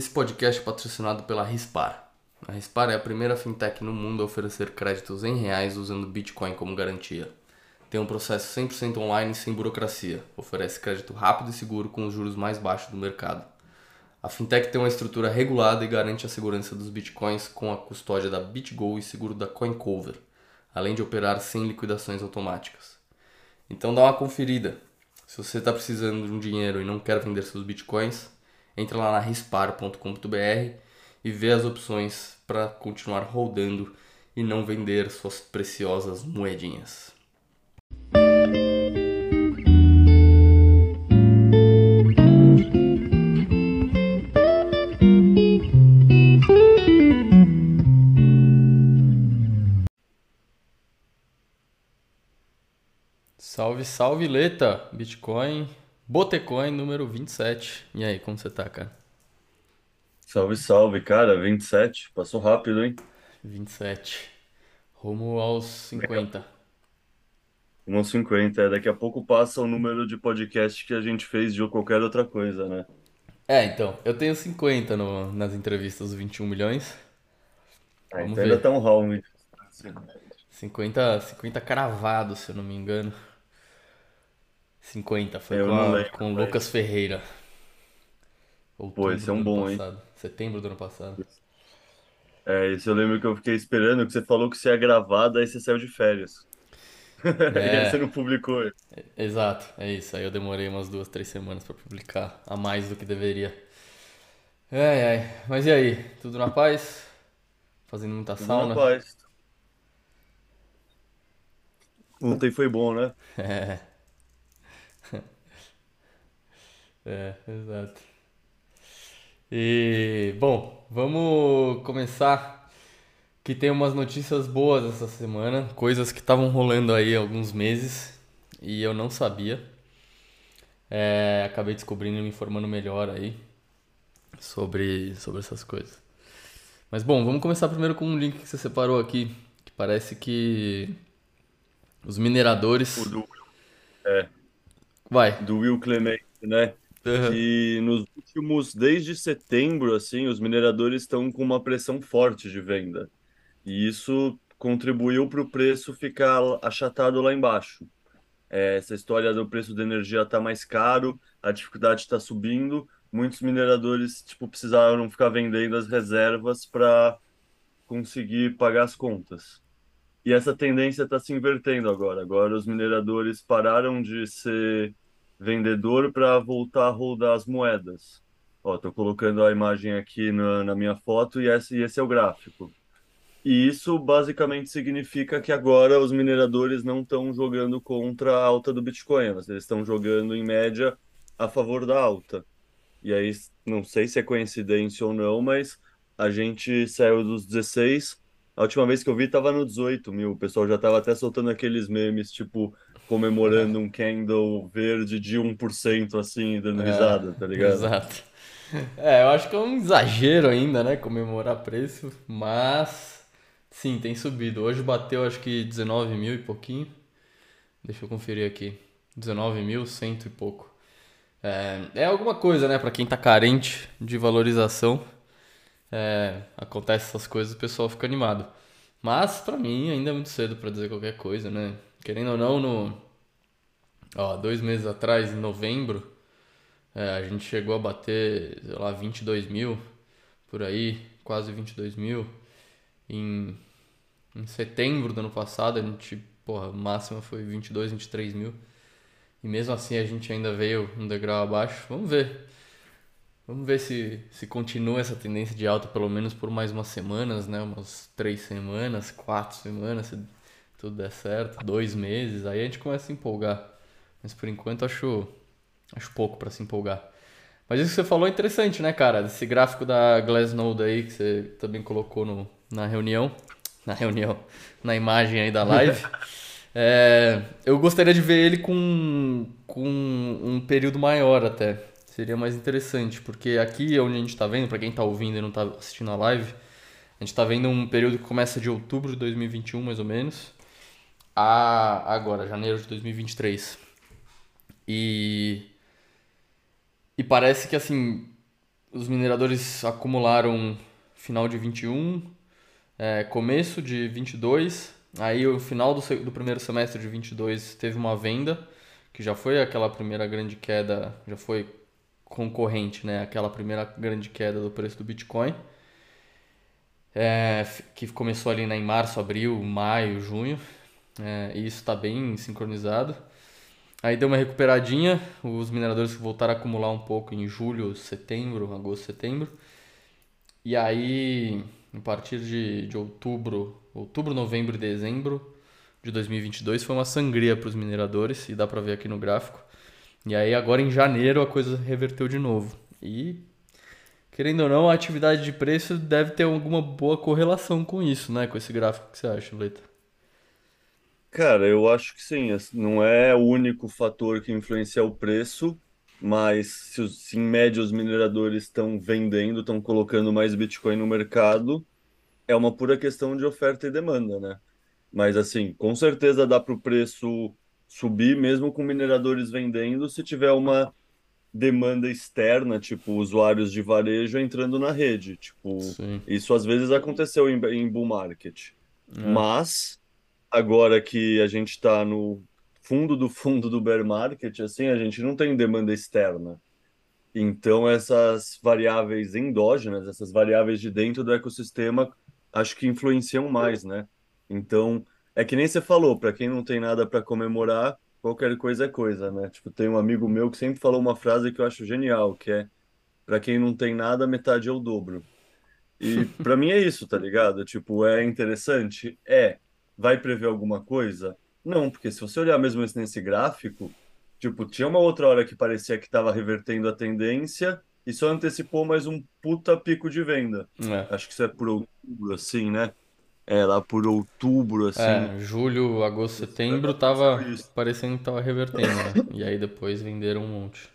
Esse podcast é patrocinado pela Rispar. A Rispar é a primeira fintech no mundo a oferecer créditos em reais usando Bitcoin como garantia. Tem um processo 100% online sem burocracia. Oferece crédito rápido e seguro com os juros mais baixos do mercado. A fintech tem uma estrutura regulada e garante a segurança dos bitcoins com a custódia da BitGo e seguro da CoinCover, além de operar sem liquidações automáticas. Então dá uma conferida. Se você está precisando de um dinheiro e não quer vender seus bitcoins, entra lá na rispar.com.br e vê as opções para continuar rodando e não vender suas preciosas moedinhas. Salve, salve, Leta! Bitcoin, Botecoin número 27. E aí, como você tá, cara? Salve, salve, cara. 27. Passou rápido, hein? 27. Rumo aos 50. Uns 50. É, daqui a pouco passa o número de podcast que a gente fez de qualquer outra coisa, né? É, então, eu tenho 50 no, nas entrevistas dos 21 milhões. Vamos então ainda ver. tá um round. 50, 50 cravado, se eu não me engano. 50, foi Eu com, a- lembro, com o. Lucas Ferreira. Pô, Outubro esse é um bom, hein? passado. Setembro do ano passado. É, isso eu lembro que eu fiquei esperando, que você falou que você ia gravar, daí você saiu de férias. E aí você É, não publicou. exato, é isso. Aí eu demorei umas duas, três semanas pra publicar, a mais do que deveria. Ai, ai. Mas e aí? Tudo na paz? Fazendo muita Tudo na sauna? paz. Ontem foi bom, né? É, é, exato. E, bom, vamos começar que tem umas notícias boas essa semana, coisas que estavam rolando aí há alguns meses e eu não sabia. É, acabei descobrindo e me informando melhor aí sobre, sobre essas coisas. Mas bom, vamos começar primeiro com um link que você separou aqui, que parece que os O mineradores. do, é, Vai. do Will Clemente, né? Aham. que nos últimos, desde setembro, assim, os mineradores estão com uma pressão forte de venda. E isso contribuiu para o preço ficar achatado lá embaixo. É, essa história do preço da energia tá mais caro, a dificuldade está subindo, muitos mineradores, tipo, precisaram ficar vendendo as reservas para conseguir pagar as contas. E essa tendência está se invertendo agora. Agora os mineradores pararam de ser vendedor para voltar a holdar as moedas. Ó, tô colocando a imagem aqui na, na minha foto e esse, e esse é o gráfico. E isso basicamente significa que agora os mineradores não estão jogando contra a alta do Bitcoin, mas eles estão jogando em média a favor da alta. E aí, não sei se é coincidência ou não, mas a gente saiu dos 16. A última vez que eu vi estava no 18 mil. O pessoal já estava até soltando aqueles memes, tipo, comemorando um candle verde de um por cento assim, dando É, risada, tá ligado? exato. É, eu acho que é um exagero ainda, né? Comemorar preço, mas sim, tem subido. Hoje bateu acho que 19 mil e pouquinho. Deixa eu conferir aqui. 19 mil, cento e pouco. É, é alguma coisa, né? Pra quem tá carente de valorização, é, acontece essas coisas, o pessoal fica animado. Mas pra mim ainda é muito cedo pra dizer qualquer coisa, né? Querendo ou não, no, ó, dois meses atrás, em novembro. É, a gente chegou a bater, sei lá, 22 mil por aí, quase 22 mil. Em, em setembro do ano passado, a gente, porra, máxima foi 22, 23 mil. E mesmo assim a gente ainda veio um degrau abaixo. Vamos ver. Vamos ver se, se continua essa tendência de alta pelo menos por mais umas semanas, né? Umas três semanas, quatro semanas, se tudo der certo, dois meses. Aí a gente começa a se empolgar. Mas por enquanto acho, acho pouco pra se empolgar. Mas isso que você falou é interessante, né, cara? Esse gráfico da Glassnode aí que você também colocou no, na reunião, na reunião, na imagem aí da live. É, eu gostaria de ver ele com, com um período maior até. Seria mais interessante, porque aqui onde a gente tá vendo, pra quem tá ouvindo e não tá assistindo a live, a gente tá vendo um período que começa de outubro de 2021, mais ou menos, a agora, janeiro de 2023. E, e parece que assim, os mineradores acumularam final de 21, é, começo de 22, aí o final do, do primeiro semestre de 22 teve uma venda, que já foi aquela primeira grande queda, já foi concorrente, né? Aquela primeira grande queda do preço do Bitcoin, é, que começou ali né, em março, abril, maio, junho, é, e isso está bem sincronizado. Aí deu uma recuperadinha, os mineradores voltaram a acumular um pouco em julho, setembro, agosto, setembro. E aí, a partir de, de outubro, outubro, novembro e dezembro de 2022 foi uma sangria para os mineradores, e dá para ver aqui no gráfico. E aí agora em janeiro a coisa reverteu de novo. E querendo ou não, a atividade de preço deve ter alguma boa correlação com isso, né? Com esse gráfico que você acha, Leta? Cara, eu acho que sim. assim, Não é o único fator que influencia o preço, mas se, se em média os mineradores estão vendendo, estão colocando mais Bitcoin no mercado, é uma pura questão de oferta e demanda, né? Mas assim, com certeza dá para o preço subir mesmo com mineradores vendendo, se tiver uma demanda externa, tipo usuários de varejo entrando na rede. Tipo, Sim. isso às vezes aconteceu em, em bull market. É, Mas agora que a gente está no fundo do fundo do bear market, assim, a gente não tem demanda externa. Então, essas variáveis endógenas, essas variáveis de dentro do ecossistema, acho que influenciam mais, né? Então, é que nem você falou, para quem não tem nada para comemorar, qualquer coisa é coisa, né? Tipo, tem um amigo meu que sempre falou uma frase que eu acho genial, que é: para quem não tem nada, metade é o dobro. E pra mim é isso, tá ligado? Tipo, é interessante? É. Vai prever alguma coisa? Não, porque se você olhar mesmo esse- nesse gráfico, tipo, tinha uma outra hora que parecia que estava revertendo a tendência e só antecipou mais um puta pico de venda. é. Acho que isso é por outubro, assim, né? É, lá por outubro, assim. É, julho, agosto, ano setembro tava isso. parecendo que tava revertendo, né? E aí depois venderam um monte.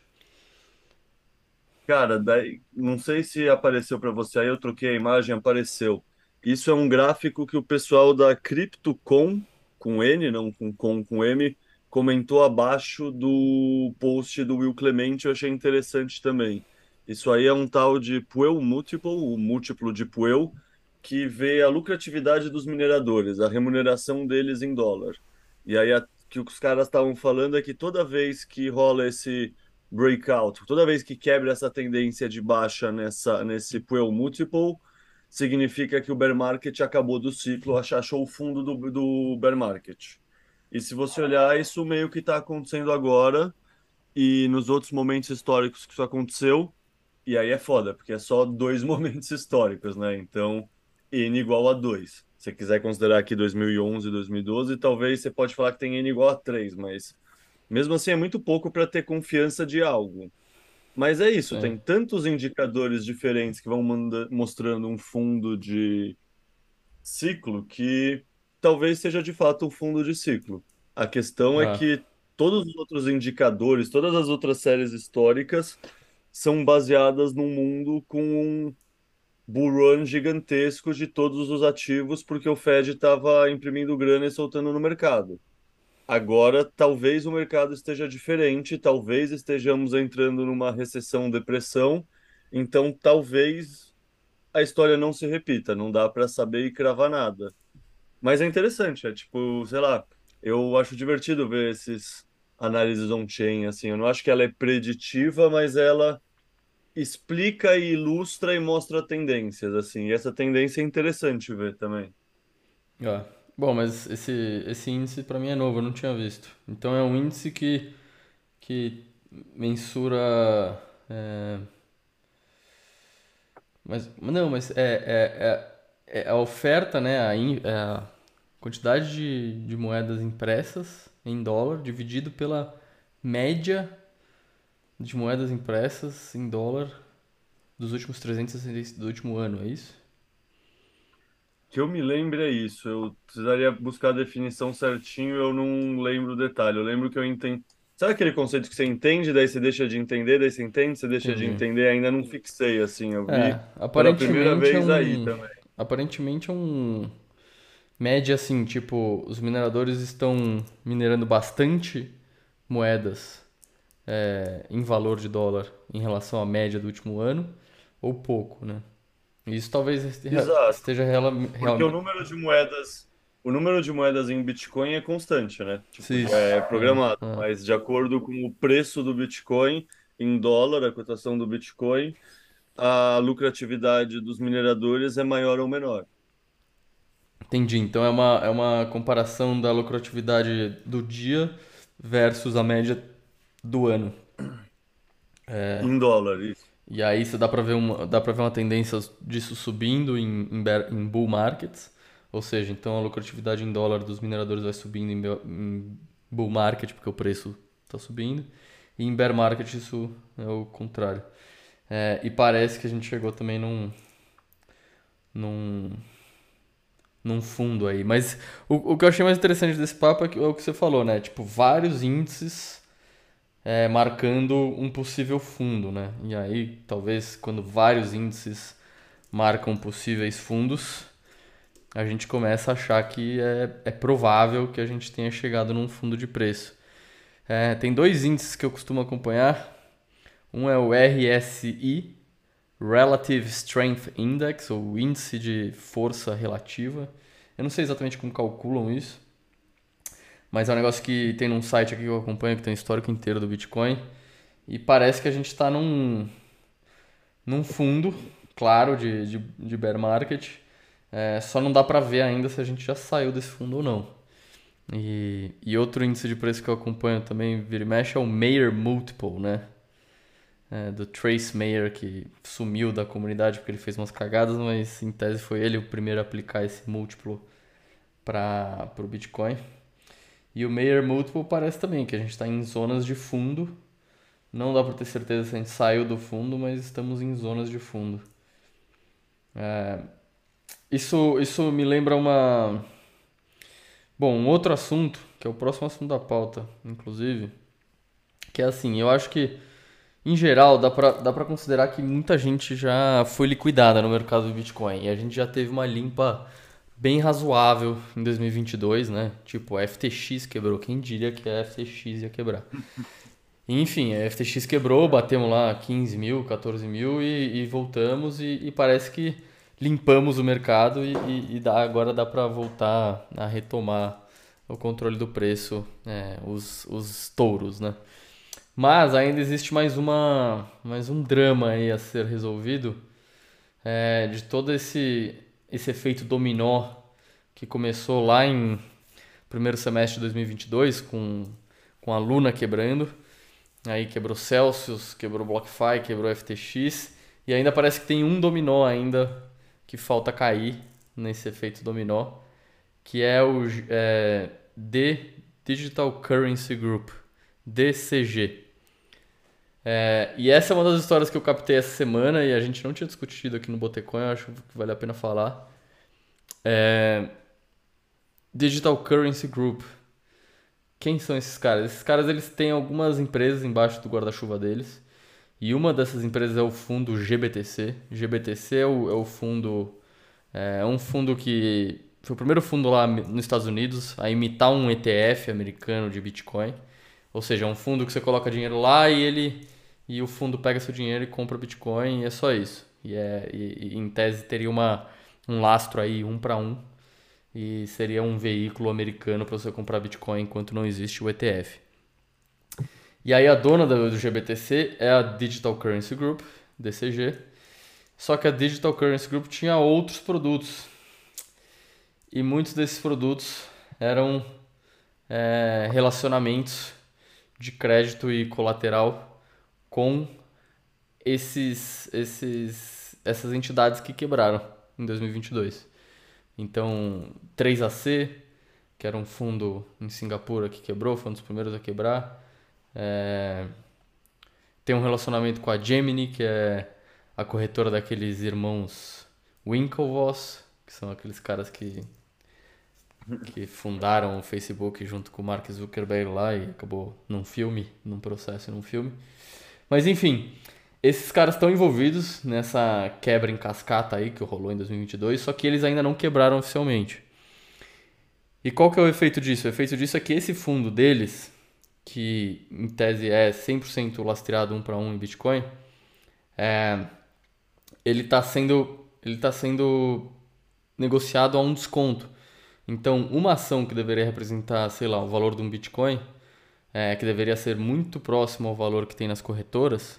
Cara, daí, não sei se apareceu para você aí, eu troquei a imagem, apareceu. Isso é um gráfico que o pessoal da CryptoCon, com N, não com com, com M, comentou abaixo do post do Will Clemente, eu achei interessante também. Isso aí é um tal de Puel Multiple, o múltiplo de Puel, que vê a lucratividade dos mineradores, a remuneração deles em dólar. E aí, a, que os caras estavam falando é que toda vez que rola esse breakout. Toda vez que quebra essa tendência de baixa nessa, nesse Puel Multiple, significa que o bear market acabou do ciclo, achou o fundo do, do bear market. E se você olhar, isso meio que está acontecendo agora e nos outros momentos históricos que isso aconteceu, e aí é foda, porque é só dois momentos históricos, né? Então, N igual a 2. Se você quiser considerar aqui 2011 e 2012, talvez você pode falar que tem N igual a 3, mas mesmo assim é muito pouco para ter confiança de algo. Mas é isso, Sim. tem tantos indicadores diferentes que vão manda- mostrando um fundo de ciclo que talvez seja de fato um fundo de ciclo. A questão é Ah, que todos os outros indicadores, todas as outras séries históricas são baseadas num mundo com um bull run gigantesco de todos os ativos, porque o Fed estava imprimindo grana e soltando no mercado. Agora, talvez o mercado esteja diferente, talvez estejamos entrando numa recessão, depressão, então talvez a história não se repita, não dá para saber e cravar nada. Mas é interessante, é tipo, sei lá, eu acho divertido ver esses análises on-chain, assim, eu não acho que ela é preditiva, mas ela explica e ilustra e mostra tendências, assim, e essa tendência é interessante ver também. ah. Bom, mas esse, esse índice pra mim é novo, eu não tinha visto. Então é um índice que, que mensura. é, mas, não, mas é, é, é, é a oferta, né? A, in- é a quantidade de, de moedas impressas em dólar dividido pela média de moedas impressas em dólar dos últimos 365 do último ano, é isso? Que eu me lembre é isso. Eu precisaria buscar a definição certinho, eu não lembro o detalhe. Eu lembro que eu entendi. Sabe aquele conceito que você entende, daí você deixa de entender, daí você entende, você deixa de entender, ainda não fixei assim. Eu É, vi pela primeira aparentemente é vez aí um. também. Aparentemente é um. Média assim, tipo, os mineradores estão minerando bastante moedas é, em valor de dólar em relação à média do último ano, ou pouco, né? Isso talvez Exato. esteja real, Porque o número de moedas, o número de moedas em Bitcoin é constante, né? Tipo, Sim. é programado, Ah. mas de acordo com o preço do Bitcoin em dólar, a cotação do Bitcoin, a lucratividade dos mineradores é maior ou menor. Entendi. Então é uma, é uma comparação da lucratividade do dia versus a média do ano. Em dólar, isso. E aí você dá pra ver uma, dá pra ver uma tendência disso subindo em, em, bear- em bull markets. Ou seja, então a lucratividade em dólar dos mineradores vai subindo em, em bull market porque o preço está subindo. E em bear market isso é o contrário. É, e parece que a gente chegou também num, num, num fundo aí. Mas o, o que eu achei mais interessante desse papo é, que, é o que você falou, né? Tipo, vários índices é, marcando um possível fundo, né? E aí, talvez, quando vários índices marcam possíveis fundos, a gente começa a achar que é, é provável que a gente tenha chegado num fundo de preço. É, tem dois índices que eu costumo acompanhar. Um é o RSI, Relative Strength Index, ou índice de força relativa. Eu não sei exatamente como calculam isso, mas é um negócio que tem num site aqui que eu acompanho, que tem o histórico inteiro do Bitcoin. E parece que a gente está num, num fundo, claro, de, de, de bear market. É, só não dá para ver ainda se a gente já saiu desse fundo ou não. E, e outro índice de preço que eu acompanho também, vira e mexe, é o Mayer Multiple, né? É, do Trace Mayer, que sumiu da comunidade porque ele fez umas cagadas, mas em tese foi ele o primeiro a aplicar esse múltiplo para o Bitcoin. E o Mayer Multiple parece também que a gente está em zonas de fundo. Não dá para ter certeza se a gente saiu do fundo, mas estamos em zonas de fundo. É, isso, isso me lembra uma. Bom, um outro assunto, que é o próximo assunto da pauta, inclusive, que é assim, eu acho que, em geral, dá pra, dá considerar que muita gente já foi liquidada no mercado do Bitcoin. E a gente já teve uma limpa bem razoável em 2022, né? Tipo, a FTX quebrou. Quem diria que a FTX ia quebrar? Enfim, a FTX quebrou, batemos lá 15 mil, 14 mil e, e voltamos e, e parece que limpamos o mercado e, e, dá, agora dá para voltar a retomar o controle do preço, é, os, os touros, né? Mas ainda existe mais uma, mais um drama aí a ser resolvido é, de todo esse, esse efeito dominó que começou lá em primeiro semestre de 2022 com, com a Luna quebrando. Aí quebrou Celsius, quebrou BlockFi, quebrou FTX. E ainda parece que tem um dominó ainda que falta cair nesse efeito dominó, que é o é, D Digital Currency Group, DCG. É, e essa é uma das histórias que eu captei essa semana e a gente não tinha discutido aqui no Botecoin, eu acho que vale a pena falar. É, Digital Currency Group. Quem são esses caras? Esses caras eles têm algumas empresas embaixo do guarda-chuva deles. E uma dessas empresas é o fundo GBTC. GBTC é o, é o fundo. É um fundo que foi o primeiro fundo lá nos Estados Unidos a imitar um ETF americano de Bitcoin. Ou seja, é um fundo que você coloca dinheiro lá e ele e o fundo pega seu dinheiro e compra Bitcoin e é só isso. E, é, e, e em tese teria uma, um lastro aí um para um e seria um veículo americano para você comprar Bitcoin enquanto não existe o ETF. E aí a dona do GBTC é a Digital Currency Group, DCG. Só que a Digital Currency Group tinha outros produtos. E muitos desses produtos eram é, relacionamentos de crédito e colateral com esses, esses, essas entidades que quebraram em 2022. Então, 3AC, que era um fundo em Singapura que quebrou, foi um dos primeiros a quebrar. É... Tem um relacionamento com a Gemini, que é a corretora daqueles irmãos Winklevoss, que são aqueles caras que, que fundaram o Facebook junto com o Mark Zuckerberg lá e acabou num filme, num processo num filme. Mas enfim, esses caras estão envolvidos nessa quebra em cascata aí que rolou em 2022, só que eles ainda não quebraram oficialmente. E qual que é o efeito disso? O efeito disso é que esse fundo deles, que em tese é 100% lastreado um para um em Bitcoin, é, ele está sendo, ele tá sendo negociado a um desconto. Então, uma ação que deveria representar, sei lá, o valor de um Bitcoin, é, que deveria ser muito próximo ao valor que tem nas corretoras,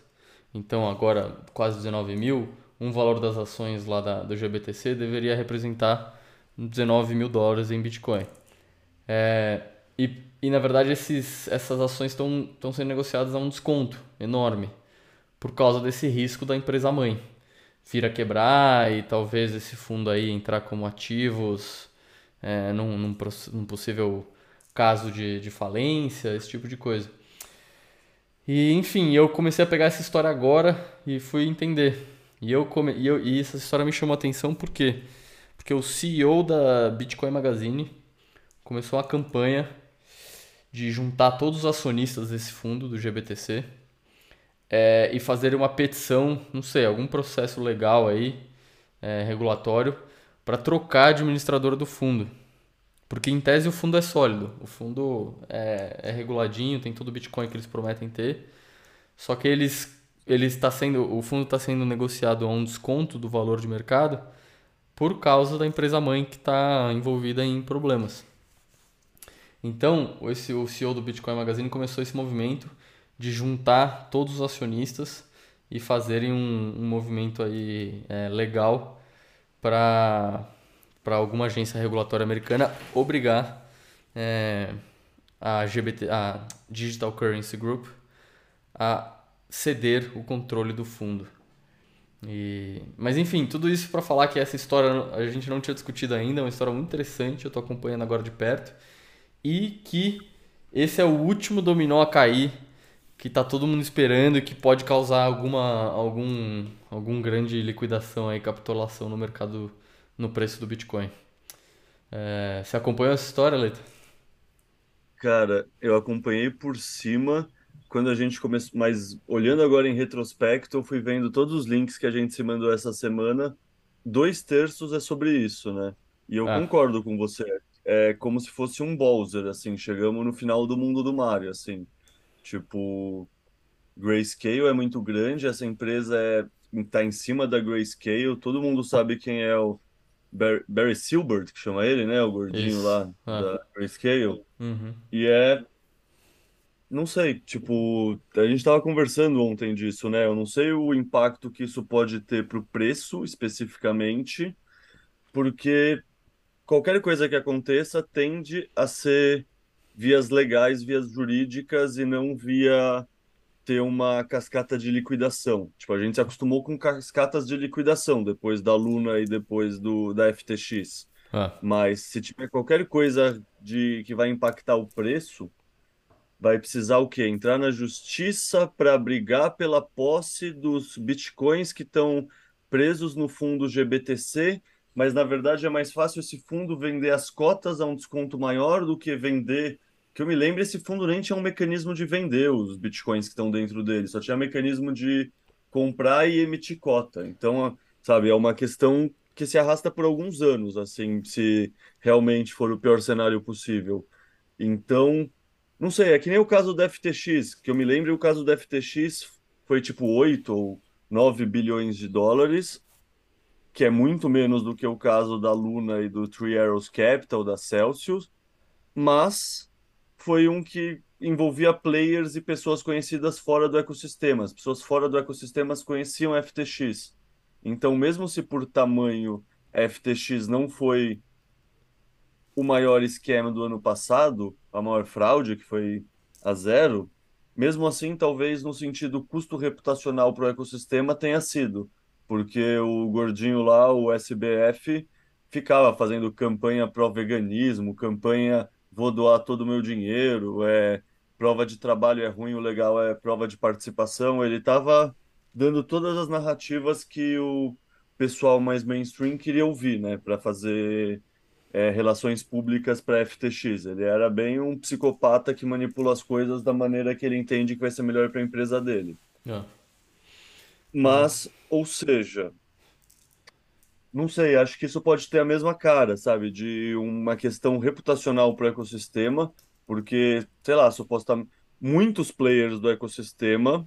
então agora quase 19 mil, um valor das ações lá da, do GBTC deveria representar 19 mil dólares em Bitcoin. É, e, e na verdade esses, essas ações estão sendo negociadas a um desconto enorme por causa desse risco da empresa mãe vir a quebrar e talvez esse fundo aí entrar como ativos é, num, num, num, possível caso de, de falência, esse tipo de coisa. E enfim, eu comecei a pegar essa história agora e fui entender. E, eu come... e, eu... e essa história me chamou a atenção por quê? Porque o CEO da Bitcoin Magazine começou a campanha de juntar todos os acionistas desse fundo, do GBTC, é, e fazer uma petição, não sei, algum processo legal aí, é, regulatório, para trocar a administradora do fundo. Porque em tese o fundo é sólido, o fundo é, é reguladinho, tem todo o Bitcoin que eles prometem ter, só que eles, ele está sendo, o fundo está sendo negociado a um desconto do valor de mercado por causa da empresa mãe que está envolvida em problemas. Então, esse, o CEO do Bitcoin Magazine começou esse movimento de juntar todos os acionistas e fazerem um, um movimento aí é, legal para alguma agência regulatória americana obrigar é, a, GBT, a Digital Currency Group a ceder o controle do fundo. E, mas enfim, tudo isso para falar que essa história a gente não tinha discutido ainda, é uma história muito interessante, eu estou acompanhando agora de perto, e que esse é o último dominó a cair que tá todo mundo esperando e que pode causar alguma algum algum grande liquidação aí, capitulação no mercado no preço do Bitcoin. É, você acompanhou essa história, Leito? Cara, eu acompanhei por cima quando a gente começou, mas olhando agora em retrospecto, eu fui vendo todos os links que a gente se mandou essa semana. Dois terços é sobre isso, né? E eu ah. concordo com você. É como se fosse um Bowser, assim, chegamos no final do mundo do Mario, assim. Tipo, Grayscale é muito grande, essa empresa é tá em cima da Grayscale, todo mundo sabe quem é o Barry, Barry Silbert, que chama ele, né? O gordinho Isso. lá ah. da Grayscale. Uhum. E é. Não sei, tipo, a gente estava conversando ontem disso, né? Eu não sei o impacto que isso pode ter para o preço especificamente, porque qualquer coisa que aconteça tende a ser vias legais, vias jurídicas e não via ter uma cascata de liquidação. Tipo, a gente se acostumou com cascatas de liquidação depois da Luna e depois do da FTX. Ah. Mas se tiver qualquer coisa de que vai impactar o preço, vai precisar o quê? Entrar na justiça para brigar pela posse dos bitcoins que estão presos no fundo GBTC, mas na verdade é mais fácil esse fundo vender as cotas a um desconto maior do que vender que eu me lembro, esse fundo nem tinha um mecanismo de vender os bitcoins que estão dentro dele, só tinha mecanismo de comprar e emitir cota. Então, sabe, é uma questão que se arrasta por alguns anos, assim, se realmente for o pior cenário possível. Então, não sei, é que nem o caso do FTX, que eu me lembro, o caso do FTX foi tipo 8 ou 9 bilhões de dólares, que é muito menos do que o caso da Luna e do Three Arrows Capital, da Celsius, mas foi um que envolvia players e pessoas conhecidas fora do ecossistema. As pessoas fora do ecossistema conheciam FTX. Então, mesmo se por tamanho FTX não foi o maior esquema do ano passado, a maior fraude, que foi a zero, mesmo assim, talvez no sentido custo reputacional para o ecossistema tenha sido, porque o gordinho lá, o SBF, ficava fazendo campanha pró-veganismo, campanha vou doar todo o meu dinheiro, é prova de trabalho é ruim, o legal é prova de participação. Ele estava dando todas as narrativas que o pessoal mais mainstream queria ouvir, né, para fazer é, relações públicas para FTX. Ele era bem um psicopata que manipula as coisas da maneira que ele entende que vai ser melhor para a empresa dele. É. Mas, ou seja, não sei, acho que isso pode ter a mesma cara, sabe? De uma questão reputacional para o ecossistema, porque, sei lá, supostamente muitos players do ecossistema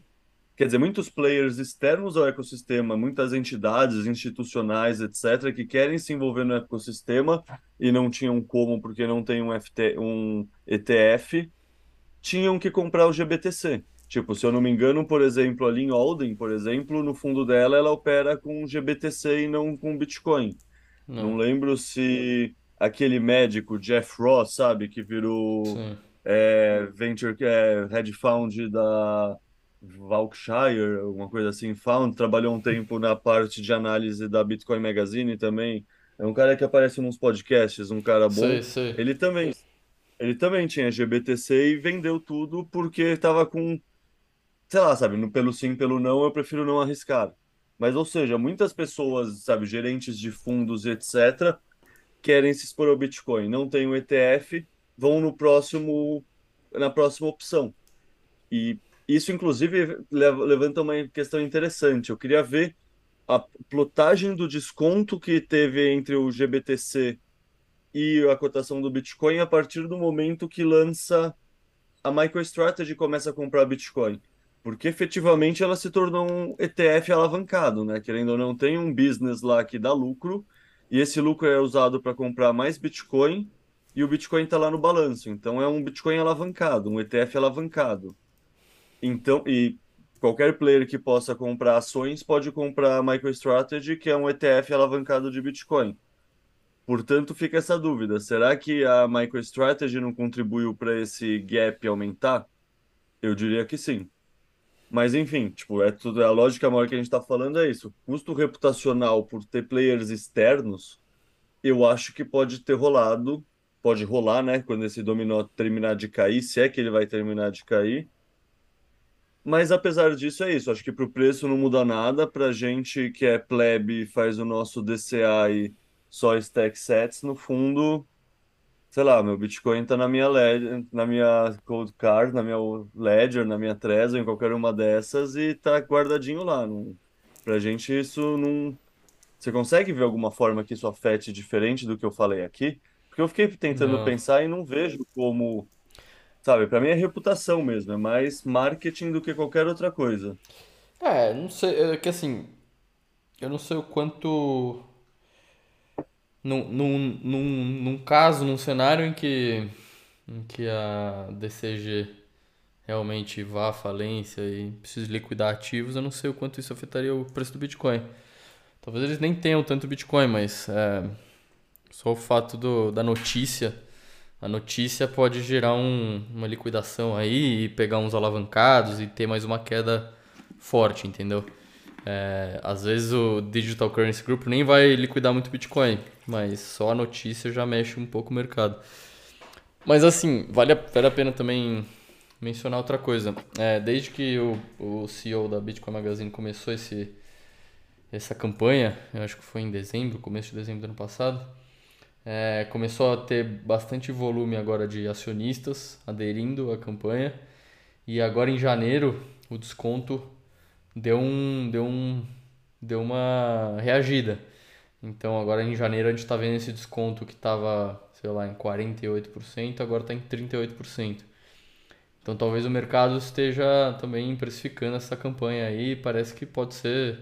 quer dizer, muitos players externos ao ecossistema, muitas entidades institucionais, etc., que querem se envolver no ecossistema e não tinham como porque não tem um, FT, um ETF, tinham que comprar o GBTC. Tipo, se eu não me engano, por exemplo, a Lynn Alden, por exemplo, no fundo dela, ela opera com GBTC e não com Bitcoin. Não, não lembro se aquele médico, Jeff Ross, sabe, que virou é, venture, é, head fund da Valkshire, alguma coisa assim, found, trabalhou um tempo na parte de análise da Bitcoin Magazine também. É um cara que aparece nos podcasts, um cara bom. Sei, sei. Ele também ele também tinha GBTC e vendeu tudo porque estava com, sei lá, sabe, no pelo sim, pelo não, eu prefiro não arriscar. Mas, ou seja, muitas pessoas, sabe, gerentes de fundos, etc., querem se expor ao Bitcoin, não tem o ETF, vão no próximo, na próxima opção. E isso, inclusive, levanta uma questão interessante. Eu queria ver a plotagem do desconto que teve entre o GBTC e a cotação do Bitcoin a partir do momento que lança a MicroStrategy começa a comprar Bitcoin. Porque efetivamente ela se tornou um ETF alavancado, né? Querendo ou não, tem um business lá que dá lucro, e esse lucro é usado para comprar mais Bitcoin, e o Bitcoin está lá no balanço. Então é um Bitcoin alavancado, um ETF alavancado. Então, e qualquer player que possa comprar ações pode comprar MicroStrategy, que é um ETF alavancado de Bitcoin. Portanto, fica essa dúvida: será que a MicroStrategy não contribuiu para esse gap aumentar? Eu diria que sim. Mas enfim, tipo, é tudo, a lógica maior que a gente está falando é isso. Custo reputacional por ter players externos, eu acho que pode ter rolado, pode rolar, né? Quando esse dominó terminar de cair, se é que ele vai terminar de cair. Mas apesar disso, é isso. Acho que para o preço não muda nada. Para gente que é plebe, faz o nosso DCA e só stack sets, no fundo, sei lá, meu Bitcoin tá na minha ledger, na minha cold card, na minha ledger, na minha Trezor, em qualquer uma dessas e tá guardadinho lá. Não, pra gente isso não você consegue ver alguma forma que isso afete diferente do que eu falei aqui? Porque eu fiquei tentando Não. pensar e não vejo como, sabe, para mim é reputação mesmo, é mais marketing do que qualquer outra coisa. É, não sei, é que assim, eu não sei o quanto num, num, num, num caso, num cenário em que, em que a DCG realmente vá à falência e precise liquidar ativos, eu não sei o quanto isso afetaria o preço do Bitcoin. Talvez eles nem tenham tanto Bitcoin, mas é, só o fato do, da notícia, a notícia pode gerar um, uma liquidação aí e pegar uns alavancados e ter mais uma queda forte, entendeu? É, às vezes o Digital Currency Group nem vai liquidar muito Bitcoin, mas só a notícia já mexe um pouco o mercado. Mas assim, vale a, vale a pena também mencionar outra coisa. É, desde que o, o CEO da Bitcoin Magazine começou esse, essa campanha, eu acho que foi em dezembro, começo de dezembro do ano passado, é, começou a ter bastante volume agora de acionistas aderindo à campanha. E agora em janeiro o desconto deu um, deu um, deu uma reagida. Então agora em janeiro a gente está vendo esse desconto que estava, sei lá, em 48%, agora está em 38%. Então talvez o mercado esteja também precificando essa campanha aí, parece que pode ser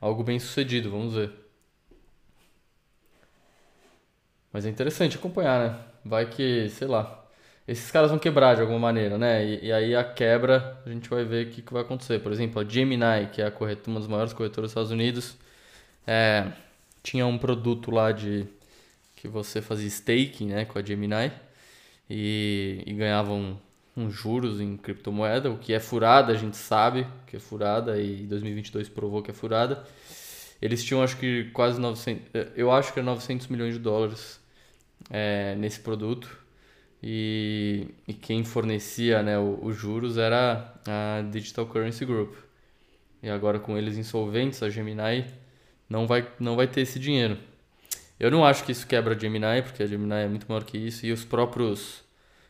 algo bem sucedido, vamos ver. Mas é interessante acompanhar, né? Vai que, sei lá, esses caras vão quebrar de alguma maneira, né? E, e aí a quebra, a gente vai ver o que, que vai acontecer. Por exemplo, a Gemini, que é a corretora, uma das maiores corretoras dos Estados Unidos, é, tinha um produto lá de que você fazia staking, né, com a Gemini e, e ganhava um, uns juros em criptomoeda, o que é furada, a gente sabe que é furada e 2022 provou que é furada. Eles tinham acho que quase 900, eu acho que é 900 milhões de dólares é, nesse produto e, e quem fornecia né, os juros era a Digital Currency Group. E agora com eles insolventes, a Gemini não vai, não vai ter esse dinheiro. Eu não acho que isso quebra a Gemini, porque a Gemini é muito maior que isso. E os próprios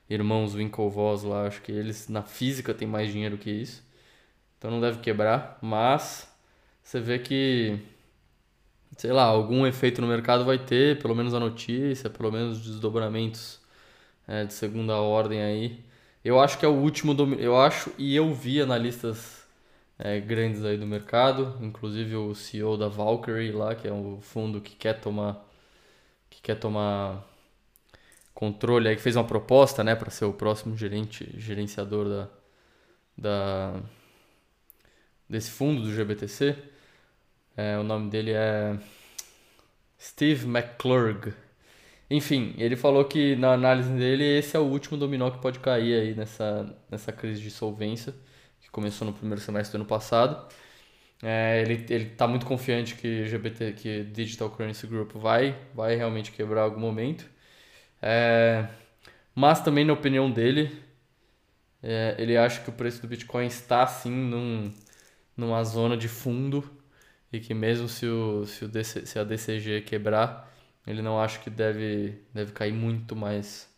irmãos Winklevoss lá, acho que eles na física têm mais dinheiro que isso. Então não deve quebrar, mas você vê que, sei lá, algum efeito no mercado vai ter, pelo menos a notícia, pelo menos desdobramentos é, de segunda ordem aí. Eu acho que é o último, eu acho e eu vi analistas é, grandes aí do mercado, inclusive o CEO da Valkyrie lá, que é um fundo que quer tomar que quer tomar controle aí que fez uma proposta, né, para ser o próximo gerente gerenciador da, da desse fundo do GBTC. É, o nome dele é Steve McClurg. Enfim, ele falou que na análise dele esse é o último dominó que pode cair aí nessa, nessa crise de solvência que começou no primeiro semestre do ano passado. É, ele, ele tá muito confiante que GBT, que Digital Currency Group vai, vai realmente quebrar algum momento. É, mas também na opinião dele, é, ele acha que o preço do Bitcoin está sim num, numa zona de fundo e que mesmo se, o, se, o DC, se a DCG quebrar, ele não acha que deve, deve cair muito mais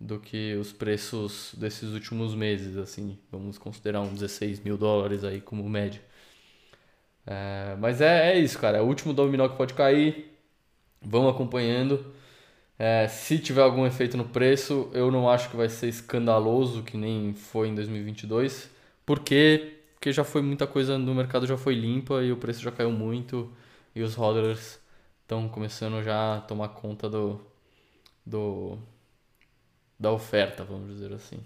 do que os preços desses últimos meses, assim, vamos considerar uns 16 mil dólares aí como média. É, mas é, é isso, cara, é o último dominó que pode cair, vamos acompanhando. É, se tiver algum efeito no preço, eu não acho que vai ser escandaloso, que nem foi em 2022, porque, porque já foi muita coisa no mercado, já foi limpa e o preço já caiu muito. E os hodlers estão começando já a tomar conta do, do, da oferta, vamos dizer assim.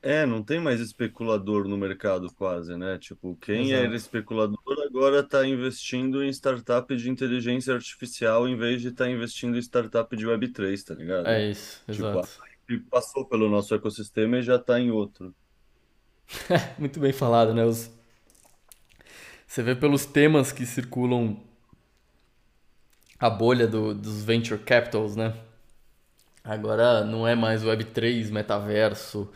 É, não tem mais especulador no mercado quase, né? Tipo, quem Exato. era especulador agora está investindo em startup de inteligência artificial em vez de estar tá investindo em startup de Web3, tá ligado? É isso, tipo, exato. passou pelo nosso ecossistema e já está em outro. Muito bem falado, né? Os... Você vê pelos temas que circulam a bolha do, dos venture capitals, né? Agora não é mais Web3, metaverso,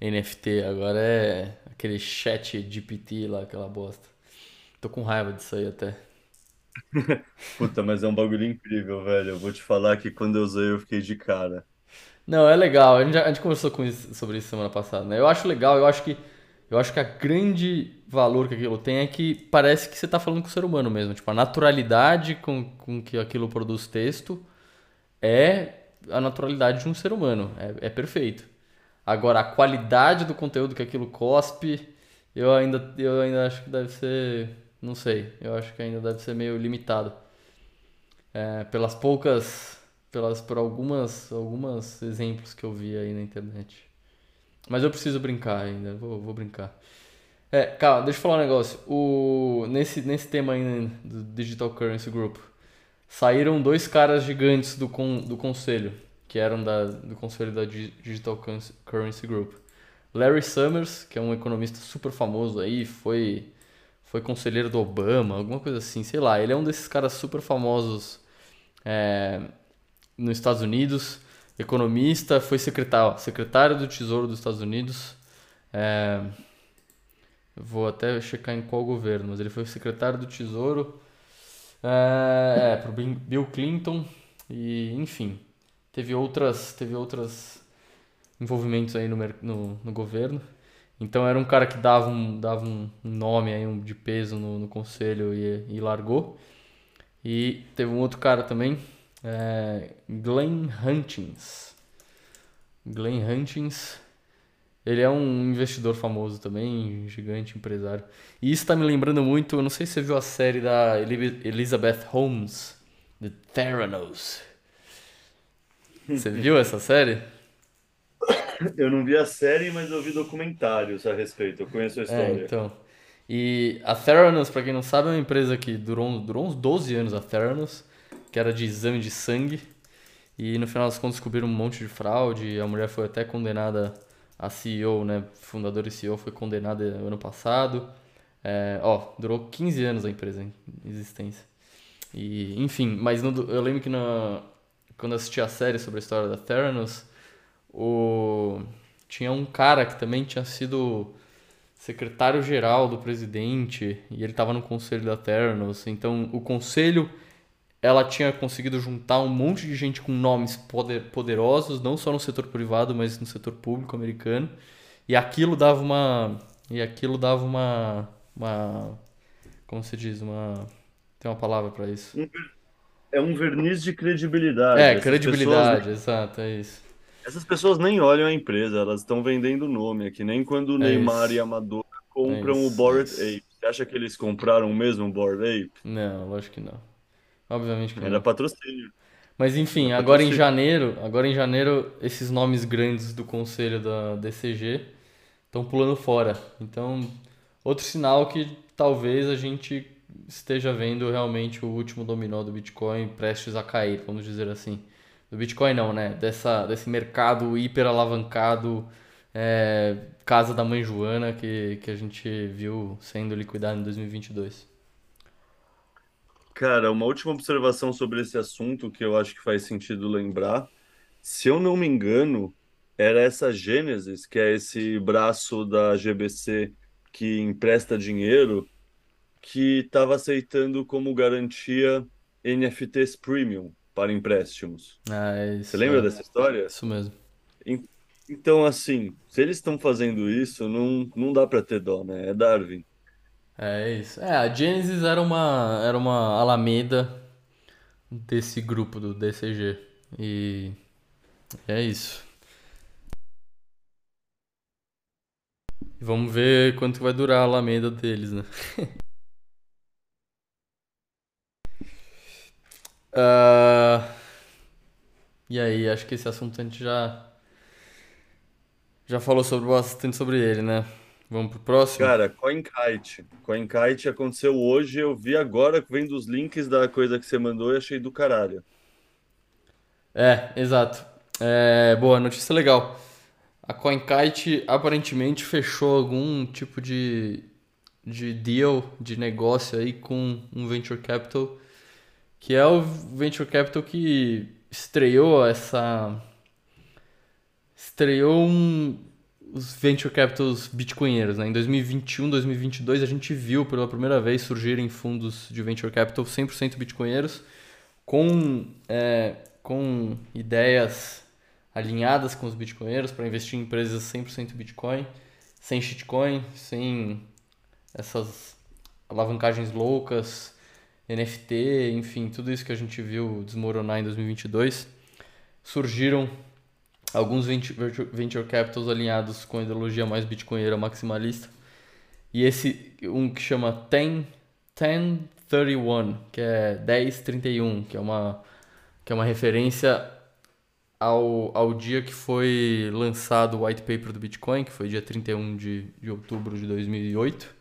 NFT, agora é aquele chat GPT lá, aquela bosta. Tô com raiva disso aí até. Puta, mas é um bagulho incrível, velho. Eu vou te falar que quando eu usei eu fiquei de cara. Não, é legal. A gente, a gente conversou com isso, sobre isso semana passada, né? Eu acho legal, eu acho que eu acho que a grande valor que aquilo tem é que parece que você está falando com o ser humano mesmo. Tipo, a naturalidade com, com que aquilo produz texto é a naturalidade de um ser humano. É, é perfeito. Agora, a qualidade do conteúdo que aquilo cospe, eu ainda, eu ainda acho que deve ser. Não sei. Eu acho que ainda deve ser meio limitado. É, pelas poucas. Pelas, por algumas, algumas exemplos que eu vi aí na internet. Mas eu preciso brincar ainda. Vou, vou brincar. É, calma, deixa eu falar um negócio. O, nesse, nesse tema aí do Digital Currency Group, saíram dois caras gigantes do, con, do conselho, que eram da, do conselho da Digital Currency Group. Larry Summers, que é um economista super famoso aí, foi, foi conselheiro do Obama, alguma coisa assim, sei lá. Ele é um desses caras super famosos é, nos Estados Unidos, economista, foi secretário, secretário do Tesouro dos Estados Unidos. É, Vou até checar em qual governo, mas ele foi secretário do Tesouro é, é, para Bill Clinton e, enfim, teve outras, teve outras envolvimentos aí no, no, no governo. Então era um cara que dava um, dava um nome aí um, de peso no, no conselho e, e largou. E teve um outro cara também, é, Glenn Hutchins. Glenn Hutchins ele é um investidor famoso também, gigante empresário. E isso tá me lembrando muito, eu não sei se você viu a série da Elizabeth Holmes, The Theranos. Você viu essa série? Eu não vi a série, mas eu vi documentários a respeito, eu conheço a é, história. É, então. E a Theranos, para quem não sabe, é uma empresa que durou, durou uns 12 anos, a Theranos, que era de exame de sangue. E no final das contas descobriram um monte de fraude, a mulher foi até condenada a CEO, né, fundador e CEO, foi condenada ano passado. É, ó, durou 15 anos a empresa em existência. E, enfim, mas no, eu lembro que na, quando eu assisti a série sobre a história da Theranos, o, tinha um cara que também tinha sido secretário-geral do presidente e ele estava no conselho da Theranos. Então, o conselho ela tinha conseguido juntar um monte de gente com nomes poder, poderosos, não só no setor privado, mas no setor público americano. E aquilo dava uma. E aquilo dava uma. uma como se diz? Uma. Tem uma palavra para isso. É um verniz de credibilidade. É, Essas credibilidade, pessoas... exato, é isso. Essas pessoas nem olham a empresa, elas estão vendendo nome aqui, nem quando o é Neymar isso. e a Madonna compram o Mas, Bored mas... Ape. Você acha que eles compraram mesmo o Bored Ape? Não, lógico que não. Obviamente que Era não. patrocínio. Mas Era enfim, agora em patrocínio. janeiro, agora em janeiro, esses nomes grandes do conselho da DCG estão pulando fora. Então, outro sinal que talvez a gente esteja vendo realmente o último dominó do Bitcoin prestes a cair, vamos dizer assim. Do Bitcoin não, né? Dessa, desse mercado hiper alavancado, é, casa da mãe Joana que, que a gente viu sendo liquidado em 2022. Cara, uma última observação sobre esse assunto que eu acho que faz sentido lembrar. Se eu não me engano, era essa Gênesis, que é esse braço da GBC que empresta dinheiro, que estava aceitando como garantia NFTs Premium para empréstimos. Ah, é Você isso, lembra é. dessa história? Isso mesmo. En- Então, assim, se eles estão fazendo isso, não, não dá para ter dó, né? É Darwin. É isso. É, a Genesis era uma, era uma Alameda desse grupo do DCG. E é isso. Vamos ver quanto vai durar a Alameda deles, né? Ah, e aí, acho que esse assunto a gente já, já falou sobre, bastante sobre ele, né? Vamos pro próximo? Cara, CoinKite. CoinKite aconteceu hoje, eu vi agora, vendo os links da coisa que você mandou e achei do caralho. É, exato. É, boa, notícia legal. A CoinKite aparentemente fechou algum tipo de, de deal, de negócio aí com um venture capital, que é o venture capital que estreou essa estreou um, os venture capitals bitcoinheiros, né? Em 2021, 2022 a gente viu pela primeira vez surgirem fundos de venture capital 100% bitcoinheiros com é, com ideias alinhadas com os bitcoinheiros para investir em empresas 100% Bitcoin, sem shitcoin, sem essas alavancagens loucas, NFT, enfim, tudo isso que a gente viu desmoronar em 2022. Surgiram alguns venture capitals alinhados com a ideologia mais bitcoinheira maximalista. E esse, um que chama 10, 1031, que é 1031, que é uma, que é uma referência ao, ao dia que foi lançado o white paper do Bitcoin, que foi dia 31 de, de outubro de 2008,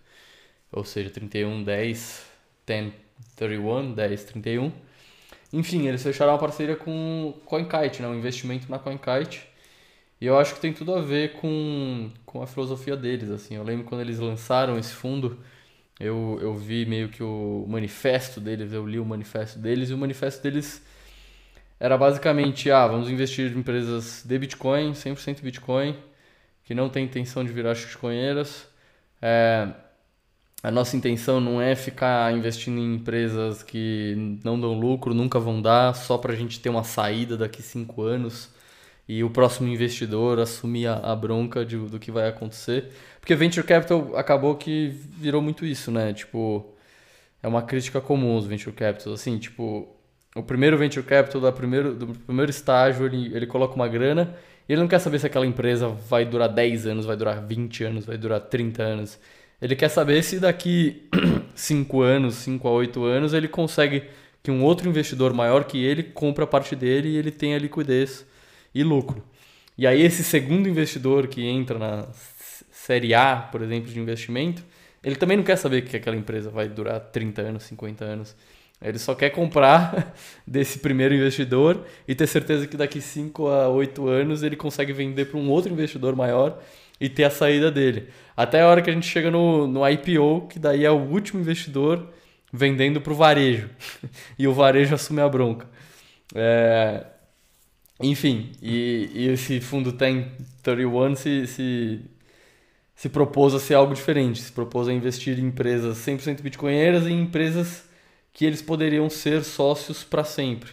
ou seja, 31, 10, 10, 31, 10, 31. Enfim, eles fecharam uma parceria com CoinKite, né? um investimento na CoinKite. E eu acho que tem tudo a ver com, com a filosofia deles. Assim. Eu lembro quando eles lançaram esse fundo, eu, eu vi meio que o manifesto deles, eu li o manifesto deles, e o manifesto deles era basicamente, ah, vamos investir em empresas de Bitcoin, 100% Bitcoin, que não tem intenção de virar bitcoinheiras. É, a nossa intenção não é ficar investindo em empresas que não dão lucro, nunca vão dar, só para a gente ter uma saída daqui cinco anos e o próximo investidor assumir a, a bronca de, do que vai acontecer. Porque Venture Capital acabou que virou muito isso, né? Tipo, é uma crítica comum aos Venture Capitals. Assim, tipo, o primeiro Venture Capital do primeiro, do primeiro estágio, ele, ele coloca uma grana e ele não quer saber se aquela empresa vai durar 10 anos, vai durar 20 anos, vai durar 30 anos. Ele quer saber se daqui 5 anos, 5 a 8 anos, ele consegue que um outro investidor maior que ele compre a parte dele e ele tenha liquidez e lucro. E aí esse segundo investidor que entra na série A, por exemplo, de investimento, ele também não quer saber que aquela empresa vai durar 30 anos, 50 anos. Ele só quer comprar desse primeiro investidor e ter certeza que daqui 5 a 8 anos ele consegue vender para um outro investidor maior e ter a saída dele. Até a hora que a gente chega no, no IPO, que daí é o último investidor vendendo para o varejo. e o varejo assume a bronca. É, enfim, e, e esse fundo 1031 se, se, se propôs a ser algo diferente. Se propôs a investir em empresas 100% bitcoinheiras e em empresas que eles poderiam ser sócios para sempre,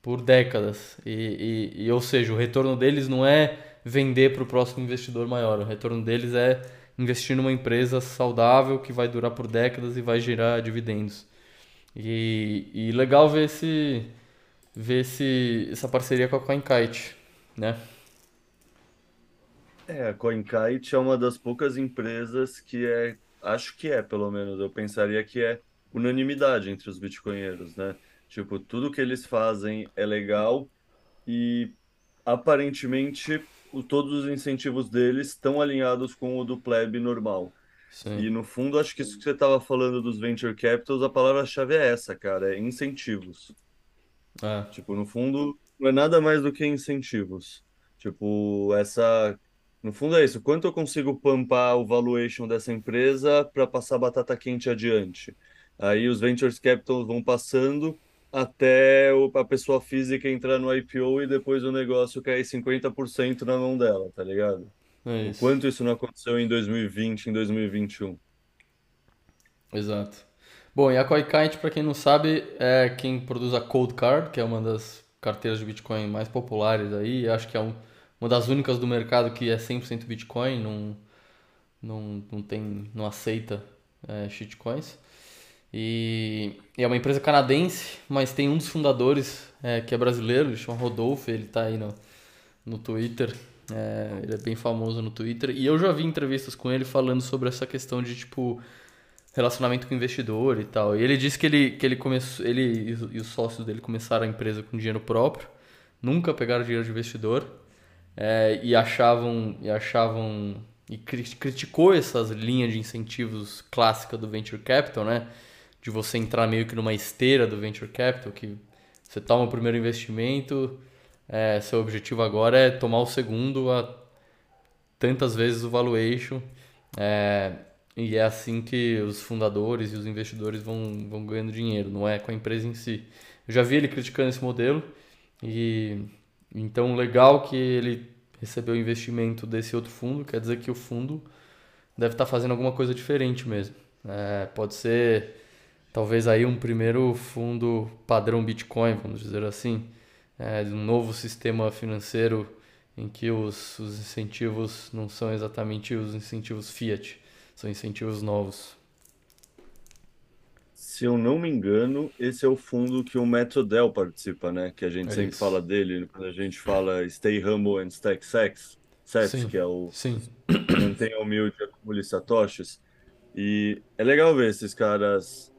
por décadas. E, e, e, ou seja, o retorno deles não é vender para o próximo investidor maior, o retorno deles é investir numa empresa saudável que vai durar por décadas e vai gerar dividendos. E, e legal ver esse ver esse, essa parceria com a CoinKite, né? É, a CoinKite é uma das poucas empresas que é, acho que é, pelo menos, eu pensaria que é unanimidade entre os bitcoinheiros, né? Tipo, tudo que eles fazem é legal e aparentemente todos os incentivos deles estão alinhados com o do plebe normal. Sim. E no fundo, acho que isso que você estava falando dos venture capitals, a palavra-chave é essa, cara, é incentivos. É, Tipo, no fundo, não é nada mais do que incentivos. Tipo, essa. No fundo é isso. Quanto eu consigo pumpar o valuation dessa empresa para passar batata quente adiante? Aí os ventures capital vão passando até o- a pessoa física entrar no IPO e depois o negócio cair 50% na mão dela, tá ligado? é isso. quanto isso não aconteceu em 2020, em 2021. Exato. Bom, e a CoinKite, para quem não sabe, é quem produz a Cold Card, que é uma das carteiras de Bitcoin mais populares aí. Acho que é um- uma das únicas do mercado que é 100% Bitcoin, não, não, não tem, não aceita é, shitcoins. E, e é uma empresa canadense, mas tem um dos fundadores é, que é brasileiro, ele chama Rodolfo, ele tá aí no, no Twitter. é, ele é bem famoso no Twitter. E eu já vi entrevistas com ele falando sobre essa questão de, tipo, relacionamento com investidor e tal. E ele disse que ele, que ele começou, ele e os os sócios dele começaram a empresa com dinheiro próprio, nunca pegaram dinheiro de investidor, é, e achavam, e achavam, e cri- criticou essas linhas de incentivos clássica do venture capital, né? De você entrar meio que numa esteira do venture capital, que você toma o primeiro investimento, é, seu objetivo agora é tomar o segundo a tantas vezes o valuation. É, e é assim que os fundadores e os investidores vão, vão ganhando dinheiro, não é com a empresa em si. Eu já vi ele criticando esse modelo e então legal que ele recebeu investimento desse outro fundo, quer dizer que o fundo deve estar fazendo alguma coisa diferente mesmo. É, pode ser talvez aí um primeiro fundo padrão Bitcoin, vamos dizer assim, é, de um novo sistema financeiro em que os, os incentivos não são exatamente os incentivos Fiat, são incentivos novos. Se eu não me engano, esse é o fundo que o Metrodel participa, né? Que a gente É sempre isso. fala dele quando a gente fala Stay Humble and Stack Sats, Sim, que é o sim, Mantenha Humilde e Acumule Satoshis. E é legal ver esses caras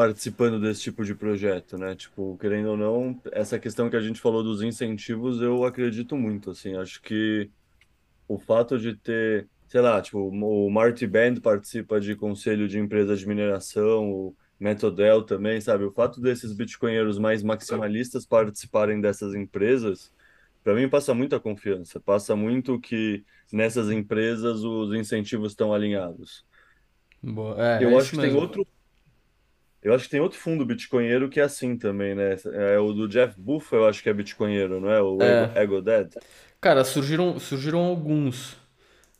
participando desse tipo de projeto, né? Tipo, querendo ou não, essa questão que a gente falou dos incentivos, eu acredito muito, assim. Acho que o fato de ter, sei lá, tipo, o Marty Band participa de conselho de empresas de mineração, o Metodel também, sabe? O fato desses bitcoinheiros mais maximalistas participarem dessas empresas, para mim passa muita confiança, passa muito que nessas empresas os incentivos estão alinhados. Boa. É, é Eu acho isso que tem mesmo. outro, eu acho que tem outro fundo bitcoinheiro que é assim também, né? É o do Jeff Buff, eu acho que é bitcoinheiro, não é? O Ego, É, Ego Dad. cara, surgiram, surgiram alguns.